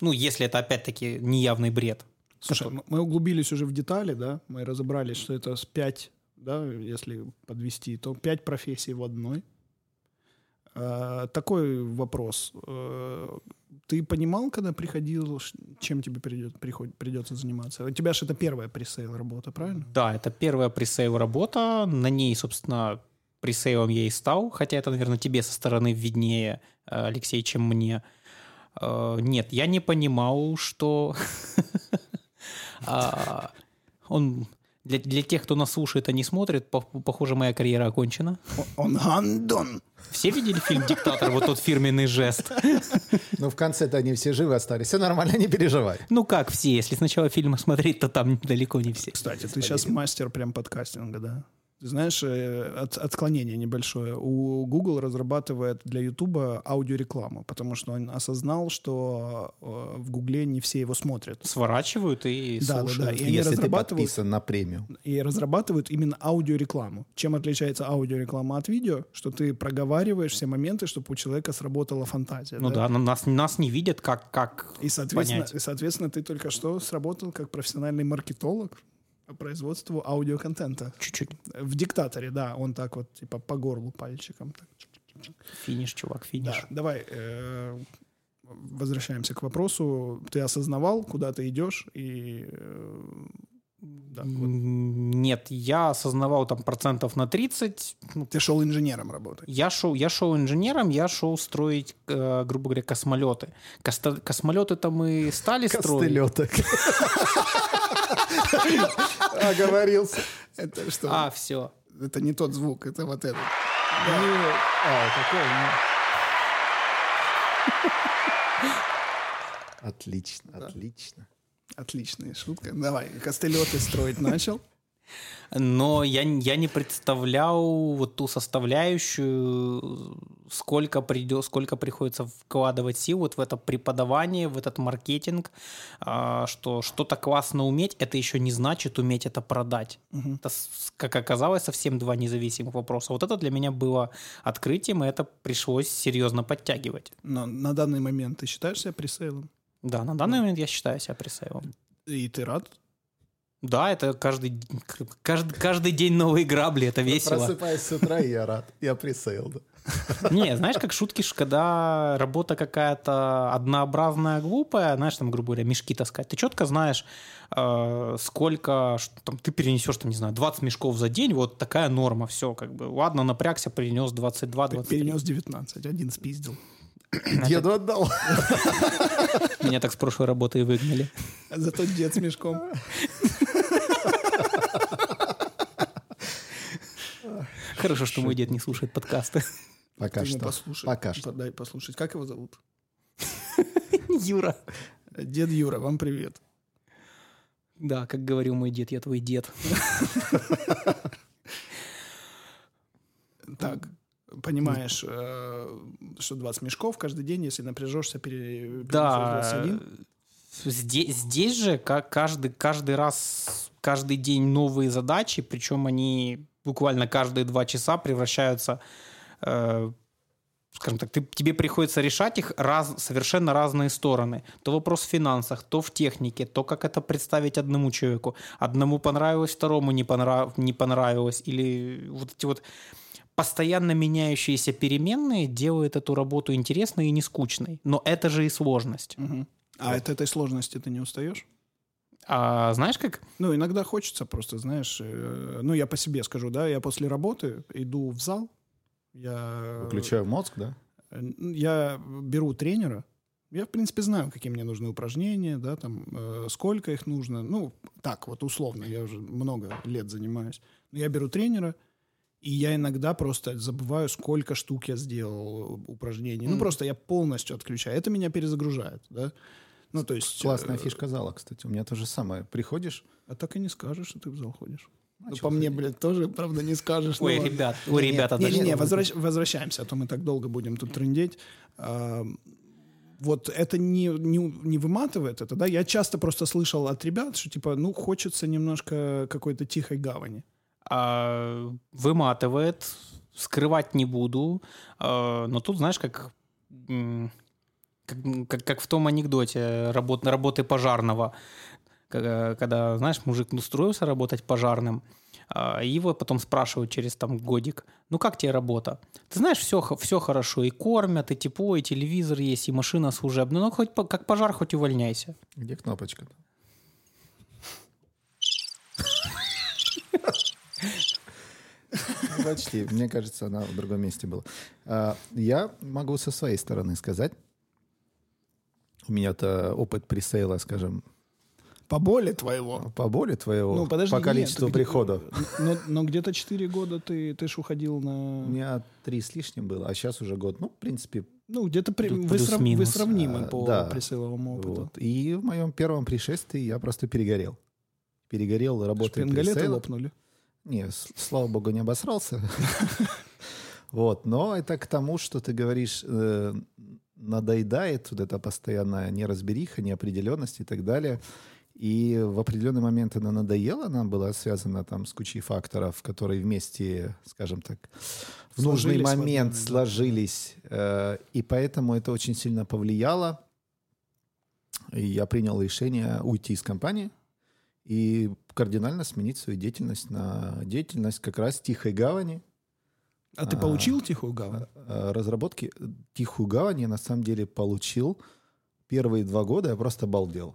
Ну, если это опять-таки неявный бред. Слушай, м- мы углубились уже в детали, да, мы разобрались, что это с пять, да, если подвести, то пять профессий в одной. А, такой вопрос. Э, Ты понимал, когда приходил, чем тебе придет, приход- придется заниматься? У тебя же это первая пресейл работа, правильно? Да, это первая пресейл работа. На ней, собственно, пресейлом я и стал. Хотя это, наверное, тебе со стороны виднее, э, Алексей, чем мне. Э, Нет, я не понимал, что он для, для тех, кто нас слушает, а не смотрит, по- похоже, моя карьера окончена. Он гандон. Все видели фильм «Диктатор»? Вот тот фирменный жест. Ну, в конце-то они все живы остались. Все нормально, не переживай. Ну как все? Если сначала фильм смотреть, то там далеко не все. Кстати, ты сейчас мастер прям подкастинга, да? Ты знаешь, э, от- отклонение небольшое. У Google разрабатывает для YouTube аудиорекламу, потому что он осознал, что э, в Гугле не все его смотрят. Сворачивают и Да, да, да. слушают. И они Если ты разрабатывают, подписан на премию. и разрабатывают именно аудиорекламу. Чем отличается аудиореклама от видео? Что ты проговариваешь все моменты, чтобы у человека сработала фантазия. Ну да, но нас, нас не видят, как, как И, соответственно, понять. и, соответственно, ты только что сработал как профессиональный маркетолог производству аудиоконтента. Чуть-чуть. В диктаторе, да, он так вот, типа, по горлу пальчиком. Так. Финиш, чувак, финиш. Да, давай э, возвращаемся к вопросу. Ты осознавал, куда ты идешь, и... э, да, вот. Нет, я осознавал там процентов на 30. Ну, Ты шел инженером работать. Я шел, я шел инженером, я шел строить, э, грубо говоря, космолеты. Коста- космолеты-то мы стали строить. Костылеток. Оговорился. Это что? А, все. Это не тот звук, это вот этот. А, такой, ну. Отлично, отлично. Отличная шутка. Давай, костылеты строить начал. Но я, я не представлял вот ту составляющую, сколько, придет, сколько приходится вкладывать сил вот в это преподавание, в этот маркетинг, а, что что-то классно уметь, это еще не значит уметь это продать. Это, с- как оказалось, совсем два независимых вопроса. Вот это для меня было открытием, и это пришлось серьезно подтягивать. Но на данный момент ты считаешь себя пресейлом? Да, на данный момент я считаю себя пресейлом. И ты рад? Да, это каждый, каждый, каждый день новые грабли, это весело. Просыпаюсь с утра, и я рад. Я присейл, да. Не, знаешь, как шутки, когда работа какая-то однообразная, глупая, знаешь, там, грубо говоря, мешки таскать, ты четко знаешь, э, сколько там, ты перенесешь, там, не знаю, 20 мешков за день, вот такая норма, все, как бы, ладно, напрягся, перенес 22, 23. Перенес 19, один спиздил. Деду отдал. Меня так с прошлой работы и выгнали. Зато дед с мешком. Хорошо, что мой дед не слушает подкасты. Пока что. послушай. Пока что. Дай послушать. Как его зовут? Юра. Дед Юра, вам привет. Да, как говорил мой дед, я твой дед. так, понимаешь, э, что 20 мешков каждый день, если напряжешься, пере, Да, перенесешь 21. Здесь, здесь же каждый, каждый раз, каждый день новые задачи, причем они буквально каждые два часа превращаются, э, скажем так, ты, тебе приходится решать их раз, совершенно разные стороны. То вопрос в финансах, то в технике, то как это представить одному человеку. Одному понравилось, второму не, понрав, не понравилось. Или вот эти вот постоянно меняющиеся переменные делают эту работу интересной и не скучной. Но это же и сложность. Мгм. А от этой сложности ты не устаешь? А знаешь как? Ну, иногда хочется просто, знаешь, э, ну, я по себе скажу, да, я после работы иду в зал, я... Выключаю мозг, да? Э, Я беру тренера, я, в принципе, знаю, какие мне нужны упражнения, да, там, э, сколько их нужно. Ну, так вот, условно, я уже много лет занимаюсь. Но я беру тренера, и я иногда просто забываю, сколько штук я сделал упражнений. Ну, просто я полностью отключаю. Это меня перезагружает, да. Ну, то есть... Классная э, фишка зала, кстати. У меня то же самое. Приходишь, А так и не скажешь, что ты в зал ходишь. А Ну, по мне, ходить? блядь, тоже, правда, не скажешь. но Ой, ладно. ребят, ой, Не-не, ребята, даже- Не-не-не, Даже- возвращ- возвращаемся, а то мы так долго будем тут трындеть. А, Вот это не, не, не выматывает это, да? Я часто просто слышал от ребят, что типа, ну, хочется немножко какой-то тихой гавани. А, выматывает, скрывать не буду. А, но тут, знаешь, как, м, как, как, как в том анекдоте работ, работы пожарного, когда, когда, знаешь, мужик устроился работать пожарным, а, и его потом спрашивают через там годик, ну как тебе работа? Ты знаешь, все, все хорошо, и кормят, и тепло, и телевизор есть, и машина служебная, ну хоть по- как пожар, хоть увольняйся. где кнопочка? Почти. Мне кажется, она в другом месте была. А, Я могу со своей стороны сказать. У меня-то опыт пресейла, скажем, По боли твоего. по боли твоего, Ну, подожди, по нет, количеству где- приходов. Но, но где-то 4 года ты, ты ж уходил У на... меня три с лишним было, а сейчас уже год. Ну, в принципе, Ну, где-то при- вы, срав- вы сравнимы А, по да. пресейловому опыту. вот. И в моем первом пришествии я просто перегорел. Перегорел работой Шпингалеты лопнули. Не, слава богу, не обосрался. Вот, но это к тому, что ты говоришь, э, надоедает вот эта постоянная неразбериха, неопределенность и так далее. И в определенный момент она надоела, она была связана там с кучей факторов, которые вместе, скажем так, в нужный Сложились в момент сложились. э, И поэтому это очень сильно повлияло. И я принял решение уйти из компании и кардинально сменить свою деятельность на деятельность как раз тихой гавани, А ты А. получил тихую гавань? Э, разработки. Тихую гавань я на самом деле получил. Первые два года я просто балдел.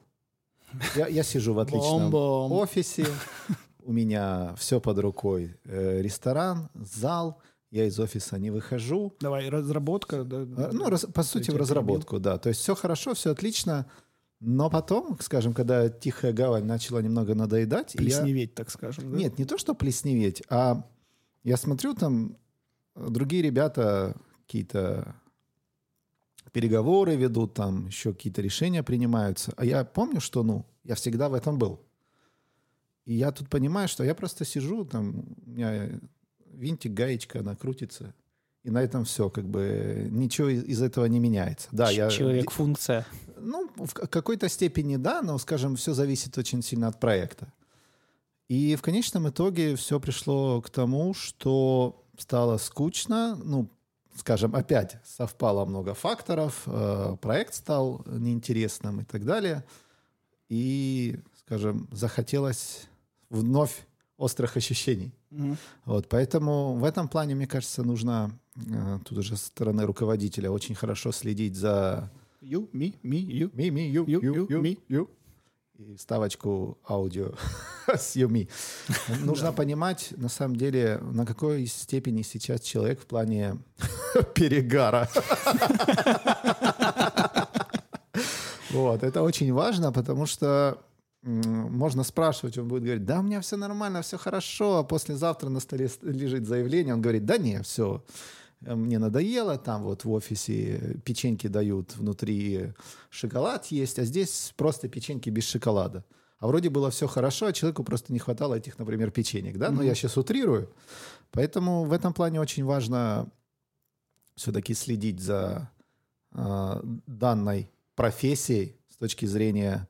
Я, я сижу в отличном Бом-бом. офисе, у меня все под рукой. Э, Ресторан, зал, я из офиса не выхожу. Давай, разработка. да, Ну, раз- по сути, в разработку, да. То есть все хорошо, все отлично. Но потом, скажем, когда тихая гавань начала немного надоедать, и я- Плесневеть, так скажем. да? нет, не то, что плесневеть, а я смотрю там другие ребята какие-то переговоры ведут, там еще какие-то решения принимаются. А я помню, что, ну, я всегда в этом был. И я тут понимаю, что я просто сижу, там, у меня винтик, гаечка, она крутится. И на этом все, как бы ничего из этого не меняется. Да, я Человек-функция. ну, в какой-то степени да, но, скажем, все зависит очень сильно от проекта. И в конечном итоге все пришло к тому, что стало скучно. Ну, скажем, опять совпало много факторов, э, проект стал неинтересным и так далее. И, скажем, захотелось вновь острых ощущений. Мгм. Вот, поэтому в этом плане, мне кажется, нужно э, тут уже со стороны руководителя очень хорошо следить за You, me, me, you. Ми, ми, ю, Ю, ю, ю, ю, ми. И вставочку аудио с юми. Нужно понимать, на самом деле, на какой степени сейчас человек в плане перегара. Вот, это очень важно, потому что можно спрашивать, он будет говорить, да, у меня все нормально, все хорошо, а послезавтра на столе лежит заявление, он говорит, да не, все, мне надоело, там вот в офисе печеньки дают, внутри шоколад есть, а здесь просто печеньки без шоколада. А вроде было все хорошо, а человеку просто не хватало этих, например, печенек, да? Но Мгм. я сейчас утрирую. Поэтому в этом плане очень важно все-таки следить за а, данной профессией с точки зрения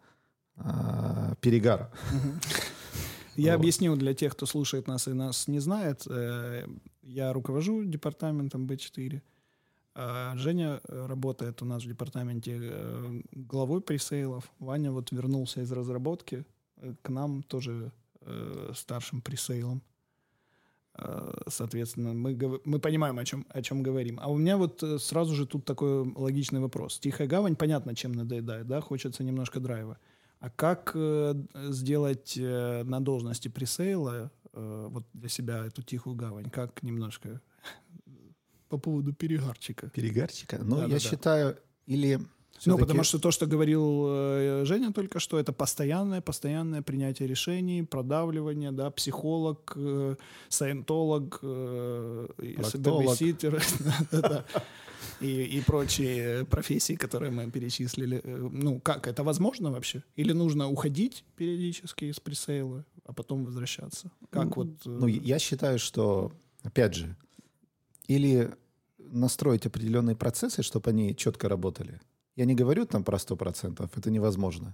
а, перегара. Я Вот. объясню для тех, кто слушает нас и нас не знает. Э, Я руковожу департаментом Б4. а Женя э, работает у нас в департаменте э, главой пресейлов. Ваня вот вернулся из разработки э, к нам тоже старшим пресейлом. Э, Соответственно, мы, мы понимаем, о чем, о чем говорим. А у меня вот сразу же тут такой логичный вопрос. Тихая гавань, понятно, чем надоедает, да? Хочется немножко драйва. А как сделать на должности пресейла э, вот для себя эту тихую гавань? Как немножко по поводу перегарчика? Перегарчика? Ну, Да-да-да. я считаю, или... Ну, потому что то, что говорил э, Женя только что, это постоянное, постоянное принятие решений, продавливание, да, психолог, э, саентолог, э, бэбиситер, и, и прочие профессии, которые мы перечислили. Э, Ну, как, это возможно вообще? Или нужно уходить периодически из пресейла, а потом возвращаться? Как вот... э, Ну, я считаю, что, опять же, или настроить определенные процессы, чтобы они четко работали. Я не говорю там про 100%, это невозможно.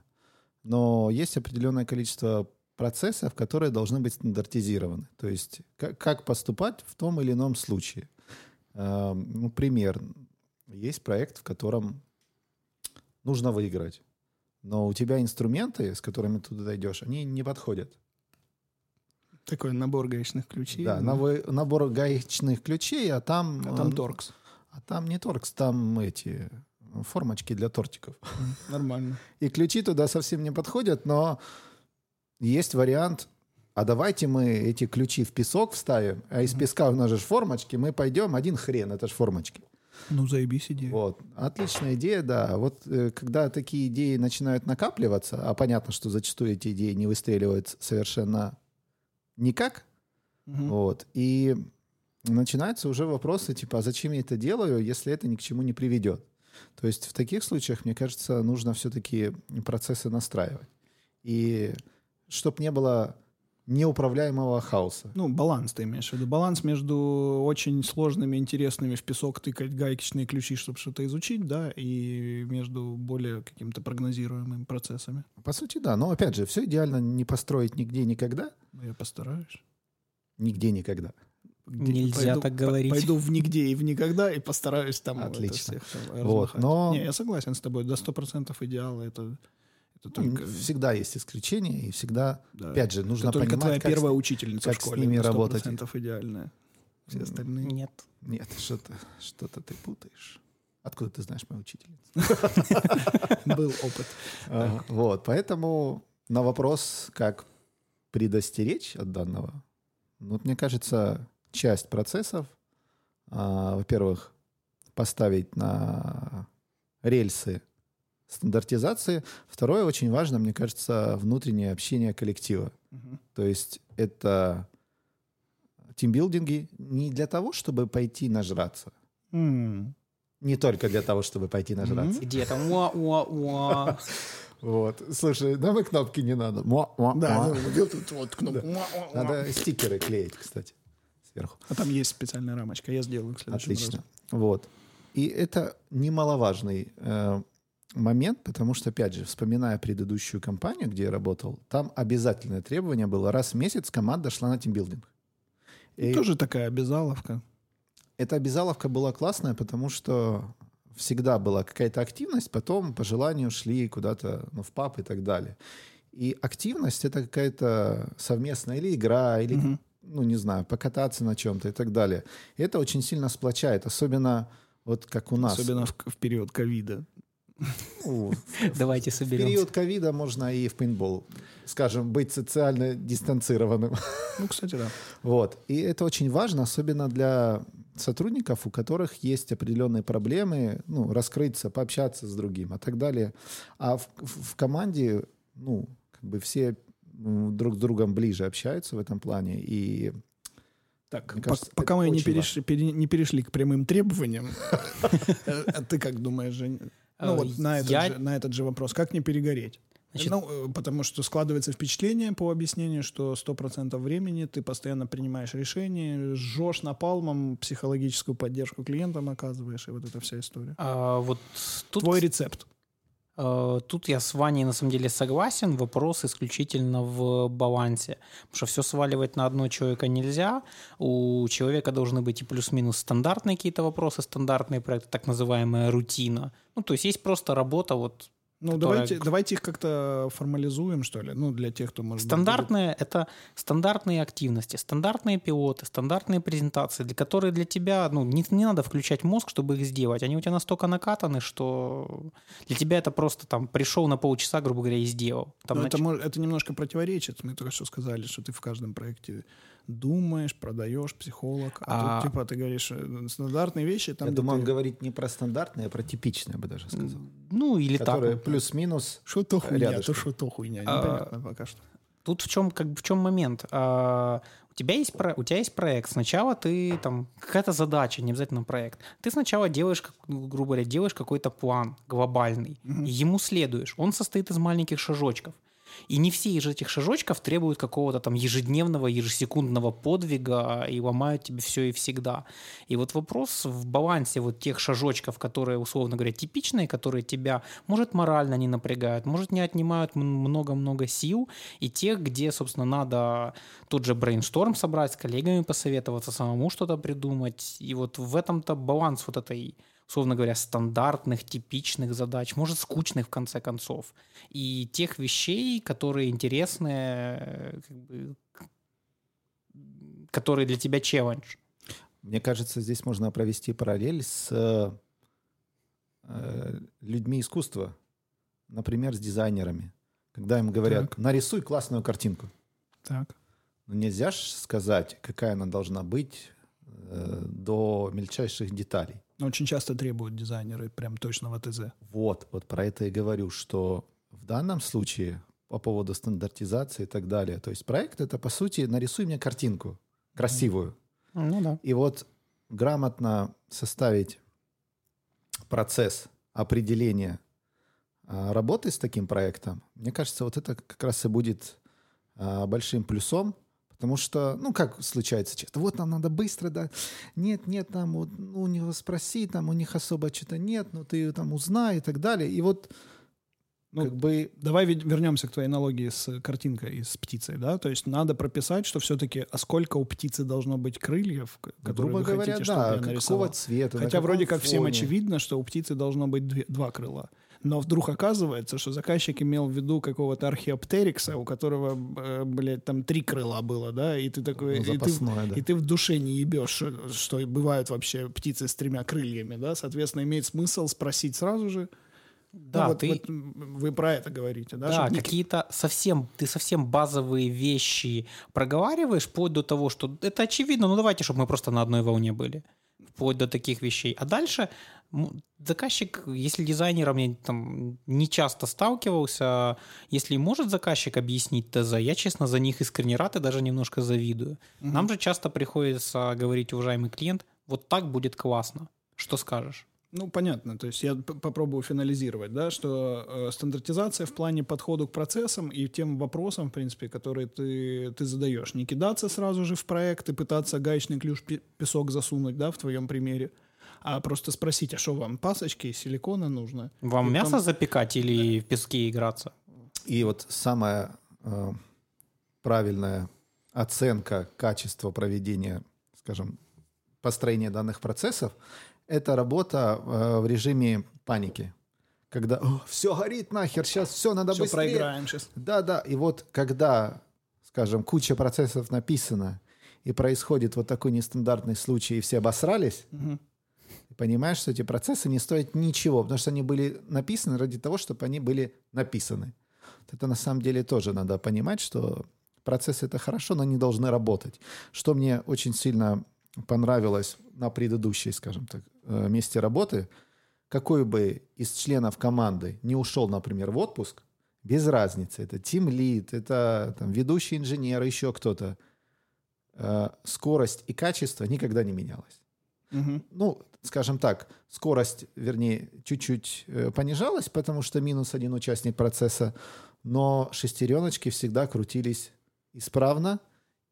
Но есть определенное количество процессов, которые должны быть стандартизированы. То есть как, как поступать в том или ином случае. Эм, Ну, пример. Есть проект, в котором нужно выиграть. Но у тебя инструменты, с которыми ты туда идешь, они не подходят. Такой набор гаечных ключей. Да, навы- набор гаечных ключей, а там... А там э, торкс. А там не торкс, там эти формочки для тортиков. Нормально. И ключи туда совсем не подходят, но есть вариант, а давайте мы эти ключи в песок вставим, а из песка у нас же формочки, мы пойдем, один хрен, это же формочки. Ну, заебись идея. Вот. Отличная идея, да. Вот э, когда такие идеи начинают накапливаться, а понятно, что зачастую эти идеи не выстреливают совершенно никак, Мгм. вот, и начинаются уже вопросы, типа, а зачем я это делаю, если это ни к чему не приведет? То есть в таких случаях, мне кажется, нужно все-таки процессы настраивать. И чтобы не было неуправляемого хаоса. Ну, баланс ты имеешь в виду. Баланс между очень сложными, интересными в песок тыкать гаечные ключи, чтобы что-то изучить, да, и между более каким-то прогнозируемыми процессами. По сути, да. Но опять же, все идеально не построить нигде никогда. Ну, Я постараюсь. Нигде никогда. Где- Нельзя так по- говорить. Пойду в нигде и в никогда и постараюсь там это Отлично. всех там Вот, размахать. но- Не, я согласен с тобой. До 100% идеала это, это Ну, только... Всегда есть исключения, и всегда, да. опять же, нужно это понимать, твоя как с- первая учительница как в с школе. ними на 100% работать. идеальная. Все остальные... Нет. Нет, что-то что ты путаешь. Откуда ты знаешь мою учительницу? Был опыт. Ага, Вот, поэтому на вопрос, как предостеречь от данного, ну, вот мне кажется, часть процессов, а, во-первых, поставить на рельсы стандартизации. Второе, очень важно, мне кажется, внутреннее общение коллектива. Мгм. То есть это тимбилдинги не для того, чтобы пойти нажраться. М. Не только для того, чтобы пойти нажраться. Где там. Вот. Слушай, нам и кнопки не надо. Муа, муа, Да, муа. вот кнопку. Надо стикеры клеить, кстати, сверху. А там есть специальная рамочка, я сделаю в следующем Отлично. разу. Вот. И это немаловажный э, момент, потому что, опять же, вспоминая предыдущую компанию, где я работал, там обязательное требование было раз в месяц команда шла на тимбилдинг. И Тоже такая обязаловка. эта обязаловка была классная, потому что всегда была какая-то активность, потом по желанию шли куда-то ну, в паб и так далее. И активность — это какая-то совместная или игра, или, Мгм. Ну, не знаю, покататься на чем-то и так далее. И это очень сильно сплочает, особенно вот как у нас. Особенно в, в период ковида. Ну, Давайте в соберемся. период ковида можно и в пейнтбол, скажем, быть социально дистанцированным. Ну, кстати, да. Вот. И это очень важно, особенно для сотрудников, у которых есть определенные проблемы, ну, раскрыться, пообщаться с другим и так далее. А в, в- в команде, ну, как бы все друг с другом ближе общаются в этом плане. И Так, кажется, пока мы не перешли, пере- не перешли к прямым требованиям, э, а ты как думаешь, Жень? Ну Э, вот на этот, же, вопрос. Как не перегореть? Значит, Ну, э, потому что складывается впечатление по объяснению, что 100% времени ты постоянно принимаешь решения, жжешь напалмом, психологическую поддержку клиентам оказываешь, и вот эта вся история. а, вот тут, Твой рецепт. Э, тут я с Ваней на самом деле согласен. Вопрос исключительно в балансе. Потому что все сваливать на одного человека нельзя. У человека должны быть и плюс-минус стандартные какие-то вопросы, стандартные проекты, так называемая рутина. Ну, то есть есть просто работа, вот Ну, которая- давайте, давайте их как-то формализуем, что ли, ну, для тех, кто может быть, Стандартные — это стандартные активности, стандартные пилоты, стандартные презентации, для которые для тебя ну, не, не надо включать мозг, чтобы их сделать. Они у тебя настолько накатаны, что для тебя это просто там пришел на полчаса, грубо говоря, и сделал. Там нач- это, это немножко противоречит. Мы только что сказали, что ты в каждом проекте думаешь, продаешь, психолог. А, А- тут, типа, ты говоришь, э, стандартные вещи, там, Я думаю, он ты- говорит не про стандартные, а про типичные, я бы даже сказал. Ну, или Которые так. плюс-минус. Что то хуйня, рядышком. то что то хуйня. А, Непонятно пока что. Тут в чем, как в чем момент? А, у, тебя есть про, у тебя есть проект. Сначала ты там какая-то задача, не обязательно проект. Ты сначала делаешь, как- ну, грубо говоря, делаешь какой-то план глобальный. И ему следуешь. Он состоит из маленьких шажочков. И не все из этих шажочков требуют какого-то там ежедневного, ежесекундного подвига и ломают тебе все и всегда. И вот вопрос в балансе вот тех шажочков, которые, условно говоря, типичные, которые тебя, может, морально не напрягают, может, не отнимают много-много сил, и тех, где, собственно, надо тот же брейншторм собрать, с коллегами посоветоваться, самому что-то придумать. И вот в этом-то баланс вот этой условно говоря, стандартных, типичных задач, может, скучных в конце концов, и тех вещей, которые интересны, э, как бы, которые для тебя челлендж. Мне кажется, здесь можно провести параллель с э, людьми искусства, например, с дизайнерами. Когда им говорят, Так. нарисуй классную картинку. Так. Ну, нельзя ж сказать, какая она должна быть э, до мельчайших деталей. Очень часто требуют дизайнеры прям точно в АТЗ. Вот, вот про это и говорю, что в данном случае по поводу стандартизации и так далее, то есть проект это по сути нарисуй мне картинку красивую, Ну да. и вот грамотно составить процесс определения а, работы с таким проектом, мне кажется, вот это как раз и будет а, большим плюсом, потому что, ну, как случается часто, вот нам надо быстро, да, нет, нет, там вот, ну, у него спроси, там у них особо что-то нет, ну, ты там узнай и так далее, и вот Ну, как бы Давай вернемся к твоей аналогии с картинкой и с птицей, да? То есть надо прописать, что все-таки, а сколько у птицы должно быть крыльев, которые грубо вы говоря, хотите, чтобы да, я какого нарисовал. цвета, на Хотя вроде как всем фоне. очевидно, что у птицы должно быть две- два крыла. Но вдруг оказывается, что заказчик имел в виду какого-то археоптерикса, у которого, э, блядь, там три крыла было, да, и ты такой... Ну, и, ты, да. и ты в душе не ебешь, что, что бывают вообще птицы с тремя крыльями, да, соответственно, имеет смысл спросить сразу же. Да, Ну, вот, ты... вот, вы про это говорите, да? Да, Чтоб не- какие-то совсем, ты совсем базовые вещи проговариваешь, вплоть до того, что это очевидно, ну давайте, чтобы мы просто на одной волне были. Вплоть до таких вещей. А дальше заказчик, если дизайнером я там не часто сталкивался, если может заказчик объяснить ТЗ, я, честно, за них искренне рад и даже немножко завидую. Нам же часто приходится говорить, уважаемый клиент, вот так будет классно. Что скажешь? Ну, понятно. То есть я попробую финализировать, да, что э, стандартизация в плане подхода к процессам и тем вопросам, в принципе, которые ты, ты задаешь. Не кидаться сразу же в проект и пытаться гаечный ключ пе- песок засунуть, да, в твоем примере, а просто спросить, а что вам, пасочки, силикона нужно? Вам И мясо потом- запекать или в песке играться? И вот самая э, правильная оценка качества проведения, скажем, построения данных процессов, это работа э, в режиме паники. Когда все горит нахер, сейчас все надо Все быстрее. проиграем сейчас. Да, да. И вот когда, скажем, куча процессов написана, и происходит вот такой нестандартный случай, и все обосрались, ты понимаешь, что эти процессы не стоят ничего, потому что они были написаны ради того, чтобы они были написаны. Это на самом деле тоже надо понимать, что процессы это хорошо, но они должны работать. Что мне очень сильно понравилось на предыдущей, скажем так, э, месте работы, какой бы из членов команды не ушел, например, в отпуск, без разницы, это тим лид, это там, ведущий инженер, еще кто-то, э, скорость и качество никогда не менялось Мгм. ну, скажем так, скорость, вернее, чуть-чуть э, понижалась, потому что минус один участник процесса, но шестереночки всегда крутились исправно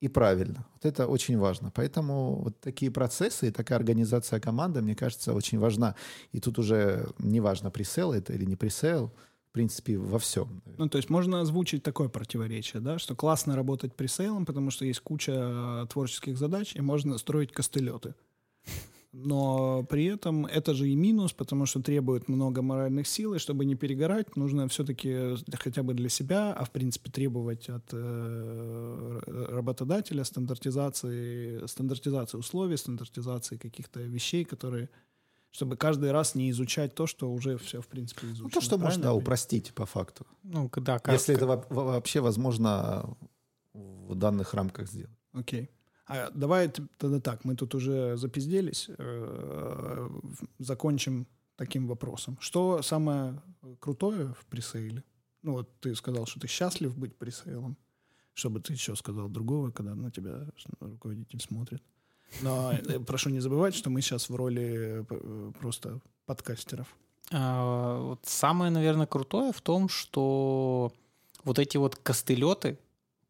и правильно. Вот это очень важно. Поэтому вот такие процессы и такая организация команды, мне кажется, очень важна. И тут уже не важно, пресейл это или не пресейл, в принципе, во всем. Ну, то есть можно озвучить такое противоречие, да, что классно работать пресейлом, потому что есть куча э, творческих задач, и можно строить костылеты. Но при этом это же и минус, потому что требует много моральных сил, и чтобы не перегорать, нужно все-таки хотя бы для себя, а в принципе требовать от э, работодателя стандартизации, стандартизации условий, стандартизации каких-то вещей, которые чтобы каждый раз не изучать то, что уже все, в принципе, изучено. Ну, то, что можно да, упростить по факту. Ну, да, как, Если это вообще возможно в данных рамках сделать. Окей. А давай тогда так, мы тут уже запизделись, э, закончим таким вопросом. Что самое крутое в пресейле? Ну вот ты сказал, что ты счастлив быть пресейлом. Что бы ты еще сказал другого, когда на тебя руководитель смотрит? Но э, прошу не забывать, что мы сейчас в роли э, просто подкастеров. А, самое, наверное, крутое в том, что вот эти вот костылеты,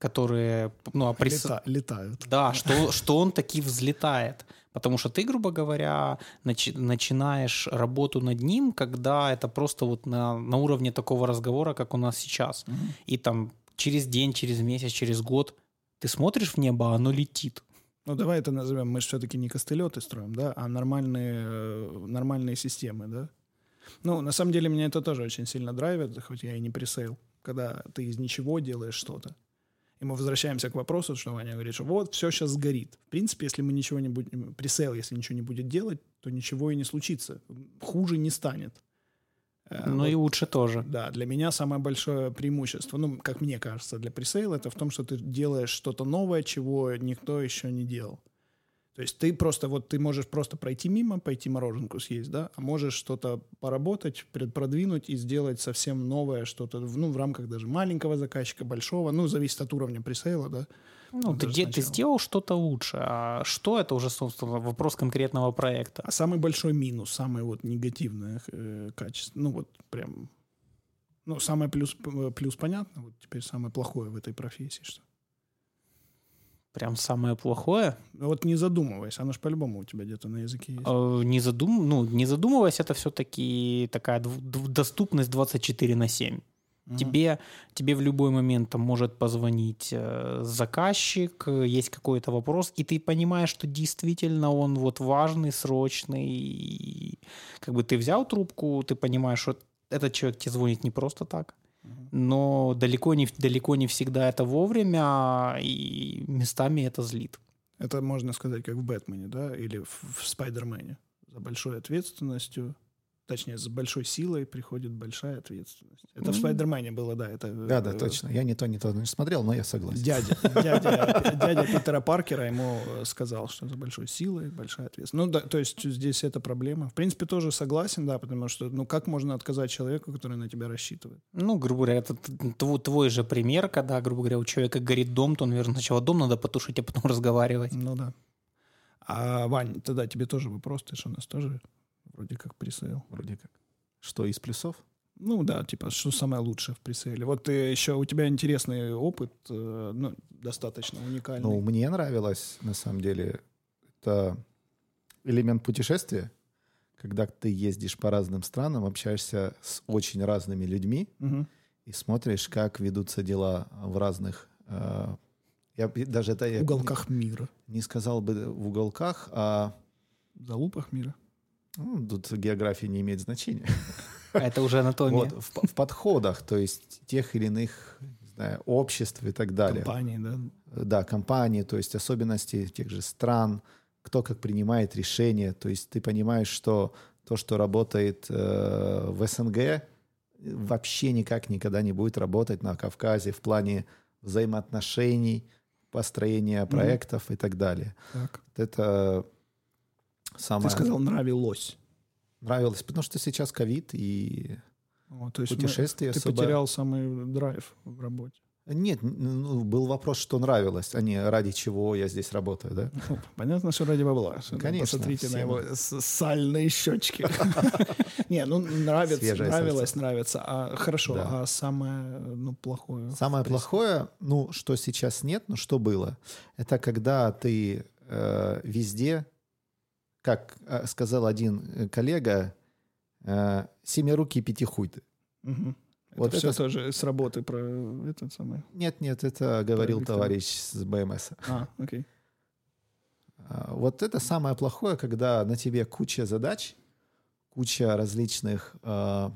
которые ну, оприс... Лета, летают. Да, что, что он таки взлетает. Потому что ты, грубо говоря, начи- начинаешь работу над ним, когда это просто вот на, на уровне такого разговора, как у нас сейчас. Угу. И там через день, через месяц, через год ты смотришь в небо, а оно летит. Ну, давай это назовем, мы же все-таки не костылеты строим, да, а нормальные, э, нормальные системы, да. Ну, на самом деле, меня это тоже очень сильно драйвит, хоть я и не пресейл, когда ты из ничего делаешь что-то. И мы возвращаемся к вопросу, что Ваня говорит, что вот, все сейчас сгорит. В принципе, если мы ничего не будем, пресейл, если ничего не будет делать, то ничего и не случится. Хуже не станет. Э, ну вот, и лучше тоже. Да, для меня самое большое преимущество, ну, как мне кажется, для пресейла, это в том, что ты делаешь что-то новое, чего никто еще не делал. То есть ты просто, вот ты можешь просто пройти мимо, пойти мороженку съесть, да, а можешь что-то поработать, продвинуть и сделать совсем новое что-то, ну, в рамках даже маленького заказчика, большого, ну, зависит от уровня пресейла, да. Ну, ты, где, ты сделал что-то лучше, а что это уже, собственно, вопрос конкретного проекта. А самый большой минус, самое вот негативное э, качество, ну вот прям, ну самое плюс, плюс понятно, вот теперь самое плохое в этой профессии, что? Прям самое плохое? Вот не задумываясь, оно же по-любому у тебя где-то на языке есть. Э, не, задум... ну, не задумываясь, это все-таки такая доступность 24 на 7. Угу. Тебе, тебе в любой момент там, может позвонить э, заказчик, есть какой-то вопрос, и ты понимаешь, что действительно он вот важный, срочный. И, как бы ты взял трубку, ты понимаешь, что этот человек тебе звонит не просто так, но далеко не, далеко не всегда это вовремя, и местами это злит. Это можно сказать как в «Бэтмене», да, или в, в «Спайдермене». За большой ответственностью Точнее, с большой силой приходит большая ответственность. Это mm-hmm. в Спайдермене было, да. Это, да, да, э, точно. Я не то, не то не смотрел, но я согласен. Дядя, дядя, дядя Питера Паркера ему э, сказал, что за большой силой большая ответственность. Ну, да, то есть здесь это проблема. В принципе, тоже согласен, да, потому что, ну, как можно отказать человеку, который на тебя рассчитывает? Ну, грубо говоря, это твой, твой же пример, когда, грубо говоря, у человека горит дом, то, наверное, сначала дом надо потушить, а потом разговаривать. Ну, да. А, Вань, тогда тебе тоже вопрос, ты же у нас тоже вроде как пресейл. Вроде как. Что из плюсов? Ну да, типа, что самое лучшее в пресейле. Вот ты еще, у тебя интересный опыт, э, ну, достаточно уникальный. Ну, мне нравилось, на самом деле, это элемент путешествия, когда ты ездишь по разным странам, общаешься с очень разными людьми угу. и смотришь, как ведутся дела в разных э, я даже это уголках я мира. Не сказал бы в уголках, а в залупах мира. Ну, тут география не имеет значения. А это уже анатомия. Вот, в, в подходах, то есть тех или иных не знаю, обществ и так далее. Компании, да? Да, компании, то есть особенности тех же стран, кто как принимает решения. То есть ты понимаешь, что то, что работает э, в СНГ, вообще никак никогда не будет работать на Кавказе в плане взаимоотношений, построения проектов mm-hmm. и так далее. Так. Это Самое... Ты сказал, нравилось. Нравилось, потому что сейчас ковид и О, то есть путешествия ты особо... потерял самый драйв в работе. Нет, ну, был вопрос, что нравилось, а не ради чего я здесь работаю, да? Ну, понятно, что ради бабла. Что, Конечно, Посмотрите на всем. его с- сальные щечки. Не, ну нравится, нравилось, нравится. А хорошо, а самое ну плохое? Самое плохое, ну, что сейчас нет, но что было, это когда ты э, везде, как э, сказал один э, коллега, э, семирукий пятихуй ты. Мгм. Вот это все это- тоже с работы про этот самый. Нет, нет, это говорил Виктора. товарищ с БМС. А, окей. А, Вот это самое плохое, когда на тебе куча задач, куча различных, э,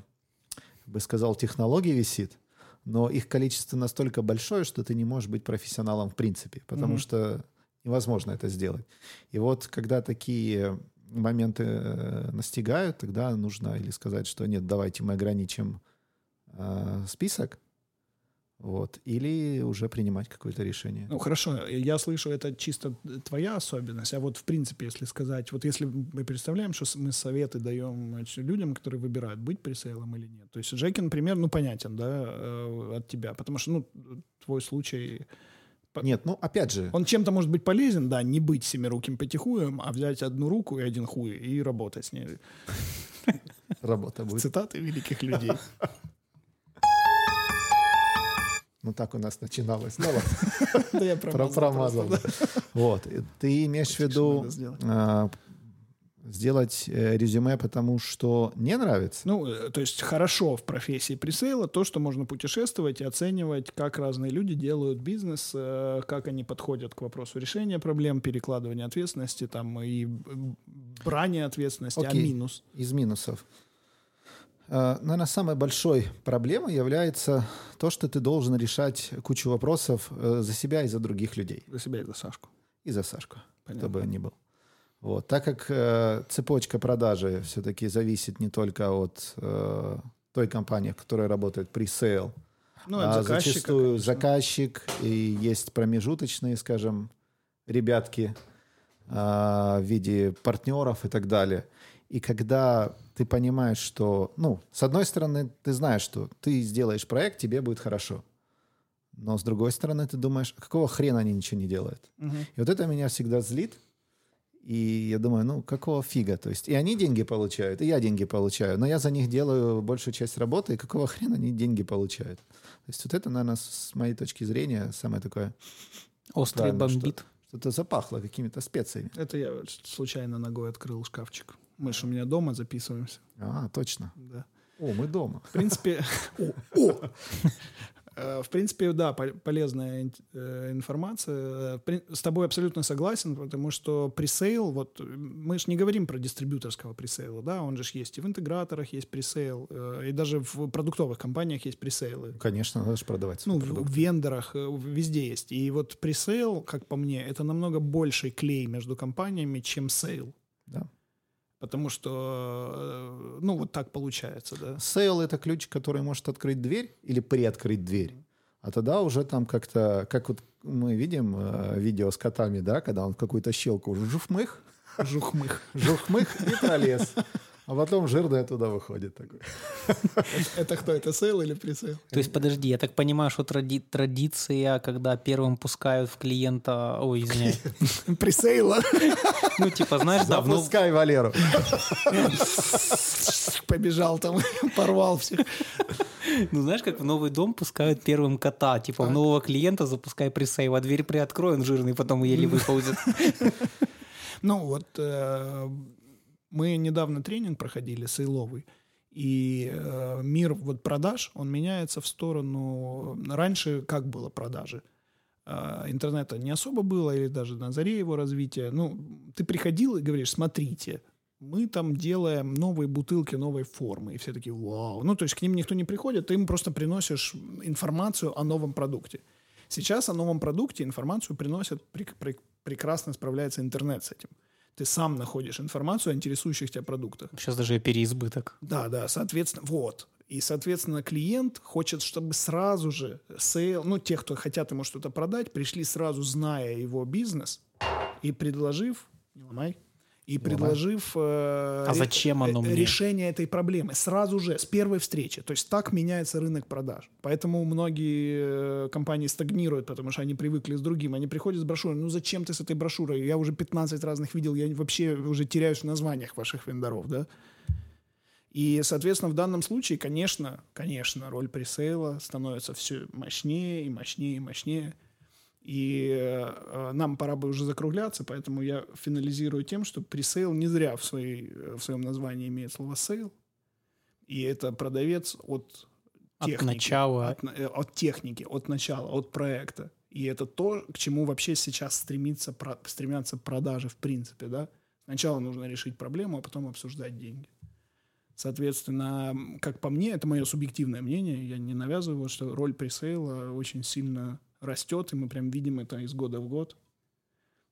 бы сказал, технологий висит, но их количество настолько большое, что ты не можешь быть профессионалом в принципе, потому Мгм. что невозможно это сделать. И вот когда такие моменты э, настигают, тогда нужно или сказать, что нет, давайте мы ограничим э, список, вот, или уже принимать какое-то решение. Ну хорошо, я слышу, это чисто твоя особенность, а вот в принципе, если сказать, вот если мы представляем, что мы советы даем людям, которые выбирают, быть пресейлом или нет. То есть Жеки, например, ну понятен, да, э, от тебя, потому что, ну, твой случай, Нет, ну опять же, он чем-то может быть полезен, да, не быть семируким потихуем, а взять одну руку и один хуй и работать с ней. работа будет. Цитаты великих людей. Ну так у нас начиналось. Ну ладно. Да я Про- промазал. Вот. Ты имеешь в виду сделать? а, э, резюме, потому что не нравится? Ну, э, то есть хорошо в профессии пресейла то, что можно путешествовать и оценивать, как разные люди делают бизнес, э, как они подходят к вопросу решения проблем, перекладывания ответственности там и брания ответственности, а Окей. минус. Из минусов. Наверное, самой большой проблемой является то, что ты должен решать кучу вопросов за себя и за других людей. За себя и за Сашку. И за Сашку, кто Понятно. бы он ни был. Вот. Так как э, цепочка продажи все-таки зависит не только от э, той компании, которая работает presale, Ну, а заказчика, зачастую конечно. заказчик и есть промежуточные, скажем, ребятки а, в виде партнеров и так далее. И когда ты понимаешь, что, ну, с одной стороны, ты знаешь, что ты сделаешь проект, тебе будет хорошо. Но с другой стороны, ты думаешь, а какого хрена они ничего не делают? Мгм. И вот это меня всегда злит. И я думаю, ну, какого фига? То есть и они деньги получают, и я деньги получаю, но я за них делаю большую часть работы, и какого хрена они деньги получают? То есть вот это, наверное, с моей точки зрения, самое такое, Острый Правильно, бомбит. что-то запахло какими-то специями. Это я случайно ногой открыл шкафчик. Мы же у меня дома записываемся. А, точно. Да. О, мы дома. В принципе, о, В принципе, да, пол- полезная э, информация. Э, С тобой абсолютно согласен, потому что пресейл, вот э, мы же не говорим про дистрибьюторского пресейла, да, он же есть и в интеграторах есть пресейл, э, и даже в продуктовых компаниях есть пресейлы. Конечно, надо же продавать Ну, продукт. в вендорах э, везде есть. И вот presale, как по мне, это намного больший клей между компаниями, чем sale. Да. Потому что, э, ну, вот так получается, да. Sale — это ключ, который может открыть дверь или приоткрыть дверь. А тогда уже там как-то, как вот мы видим э, видео с котами, да, когда он в какую-то щелку жухмых, Жухмых. жухмых и пролез. А потом жирная туда выходит такой. Это кто? Это sale или presale? То есть, подожди, я так понимаю, что тради- традиция, когда первым пускают в клиента... Ой, извиняюсь. Presale а. Ну, типа, знаешь, да, в нов- Запускай Валеру. Побежал там, порвал всех. ну, знаешь, как в новый дом пускают первым кота. Типа, в нового клиента запускай presale а, дверь приоткрой, он жирный, потом еле выползет. Ну вот э, мы недавно тренинг проходили сейловый. И э, мир вот продаж, он меняется в сторону... Раньше как было продажи? Э, интернета не особо было, или даже на заре его развития. Ну, ты приходил и говоришь, смотрите, мы там делаем новые бутылки новой формы. И все такие, вау. Ну, то есть к ним никто не приходит, ты им просто приносишь информацию о новом продукте. Сейчас о новом продукте информацию приносят, прек- прек- прекрасно справляется интернет с этим. Ты сам находишь информацию о интересующих тебя продуктах. Сейчас даже и переизбыток. Да, да, соответственно, вот. И, соответственно, клиент хочет, чтобы сразу же sale, ну, те, кто хотят ему что-то продать, пришли сразу, зная его бизнес, и предложив, не ломай, и предложив э, А зачем оно э, мне? решение этой проблемы сразу же, с первой встречи. То есть так меняется рынок продаж. Поэтому многие э, компании стагнируют, потому что они привыкли с другим. Они приходят с брошюрой, ну зачем ты с этой брошюрой? Я уже 15 разных видел, я вообще уже теряюсь в названиях ваших вендоров, да? И, соответственно, в данном случае, конечно, конечно, роль presale а становится все мощнее и мощнее и мощнее. И э, нам пора бы уже закругляться, поэтому я финализирую тем, что presale не зря в, своей, в своем названии имеет слово sale. И это продавец от От техники. начала. От, э, от техники, от начала, от проекта. И это то, к чему вообще сейчас стремится, про- стремятся продажи в принципе, да. Сначала нужно решить проблему, а потом обсуждать деньги. Соответственно, как по мне, это мое субъективное мнение, я не навязываю, что роль пресейла очень сильно растет, и мы прям видим это из года в год.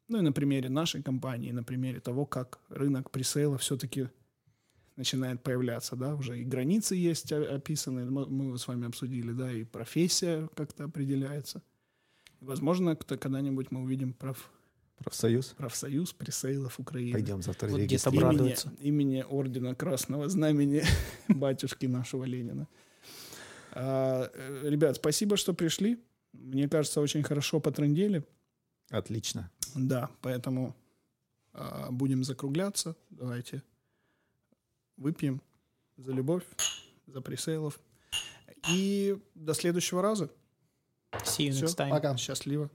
Ну и на примере нашей компании, на примере того, как рынок пресейла все-таки начинает появляться, да, уже и границы есть описаны, мы, мы с вами обсудили, да, и профессия как-то определяется. И, возможно, когда-нибудь мы увидим проф, Профсоюз. профсоюз пресейлов Украины. Пойдем завтра Вот где-то. Имени, имени Ордена Красного Знамени батюшки нашего Ленина. А, э, ребят, спасибо, что пришли. Мне кажется, очень хорошо потрындели. Отлично. Да, поэтому а, будем закругляться. Давайте выпьем за любовь, за пресейлов. И до следующего раза. See you Всё, next time. Пока. Счастливо.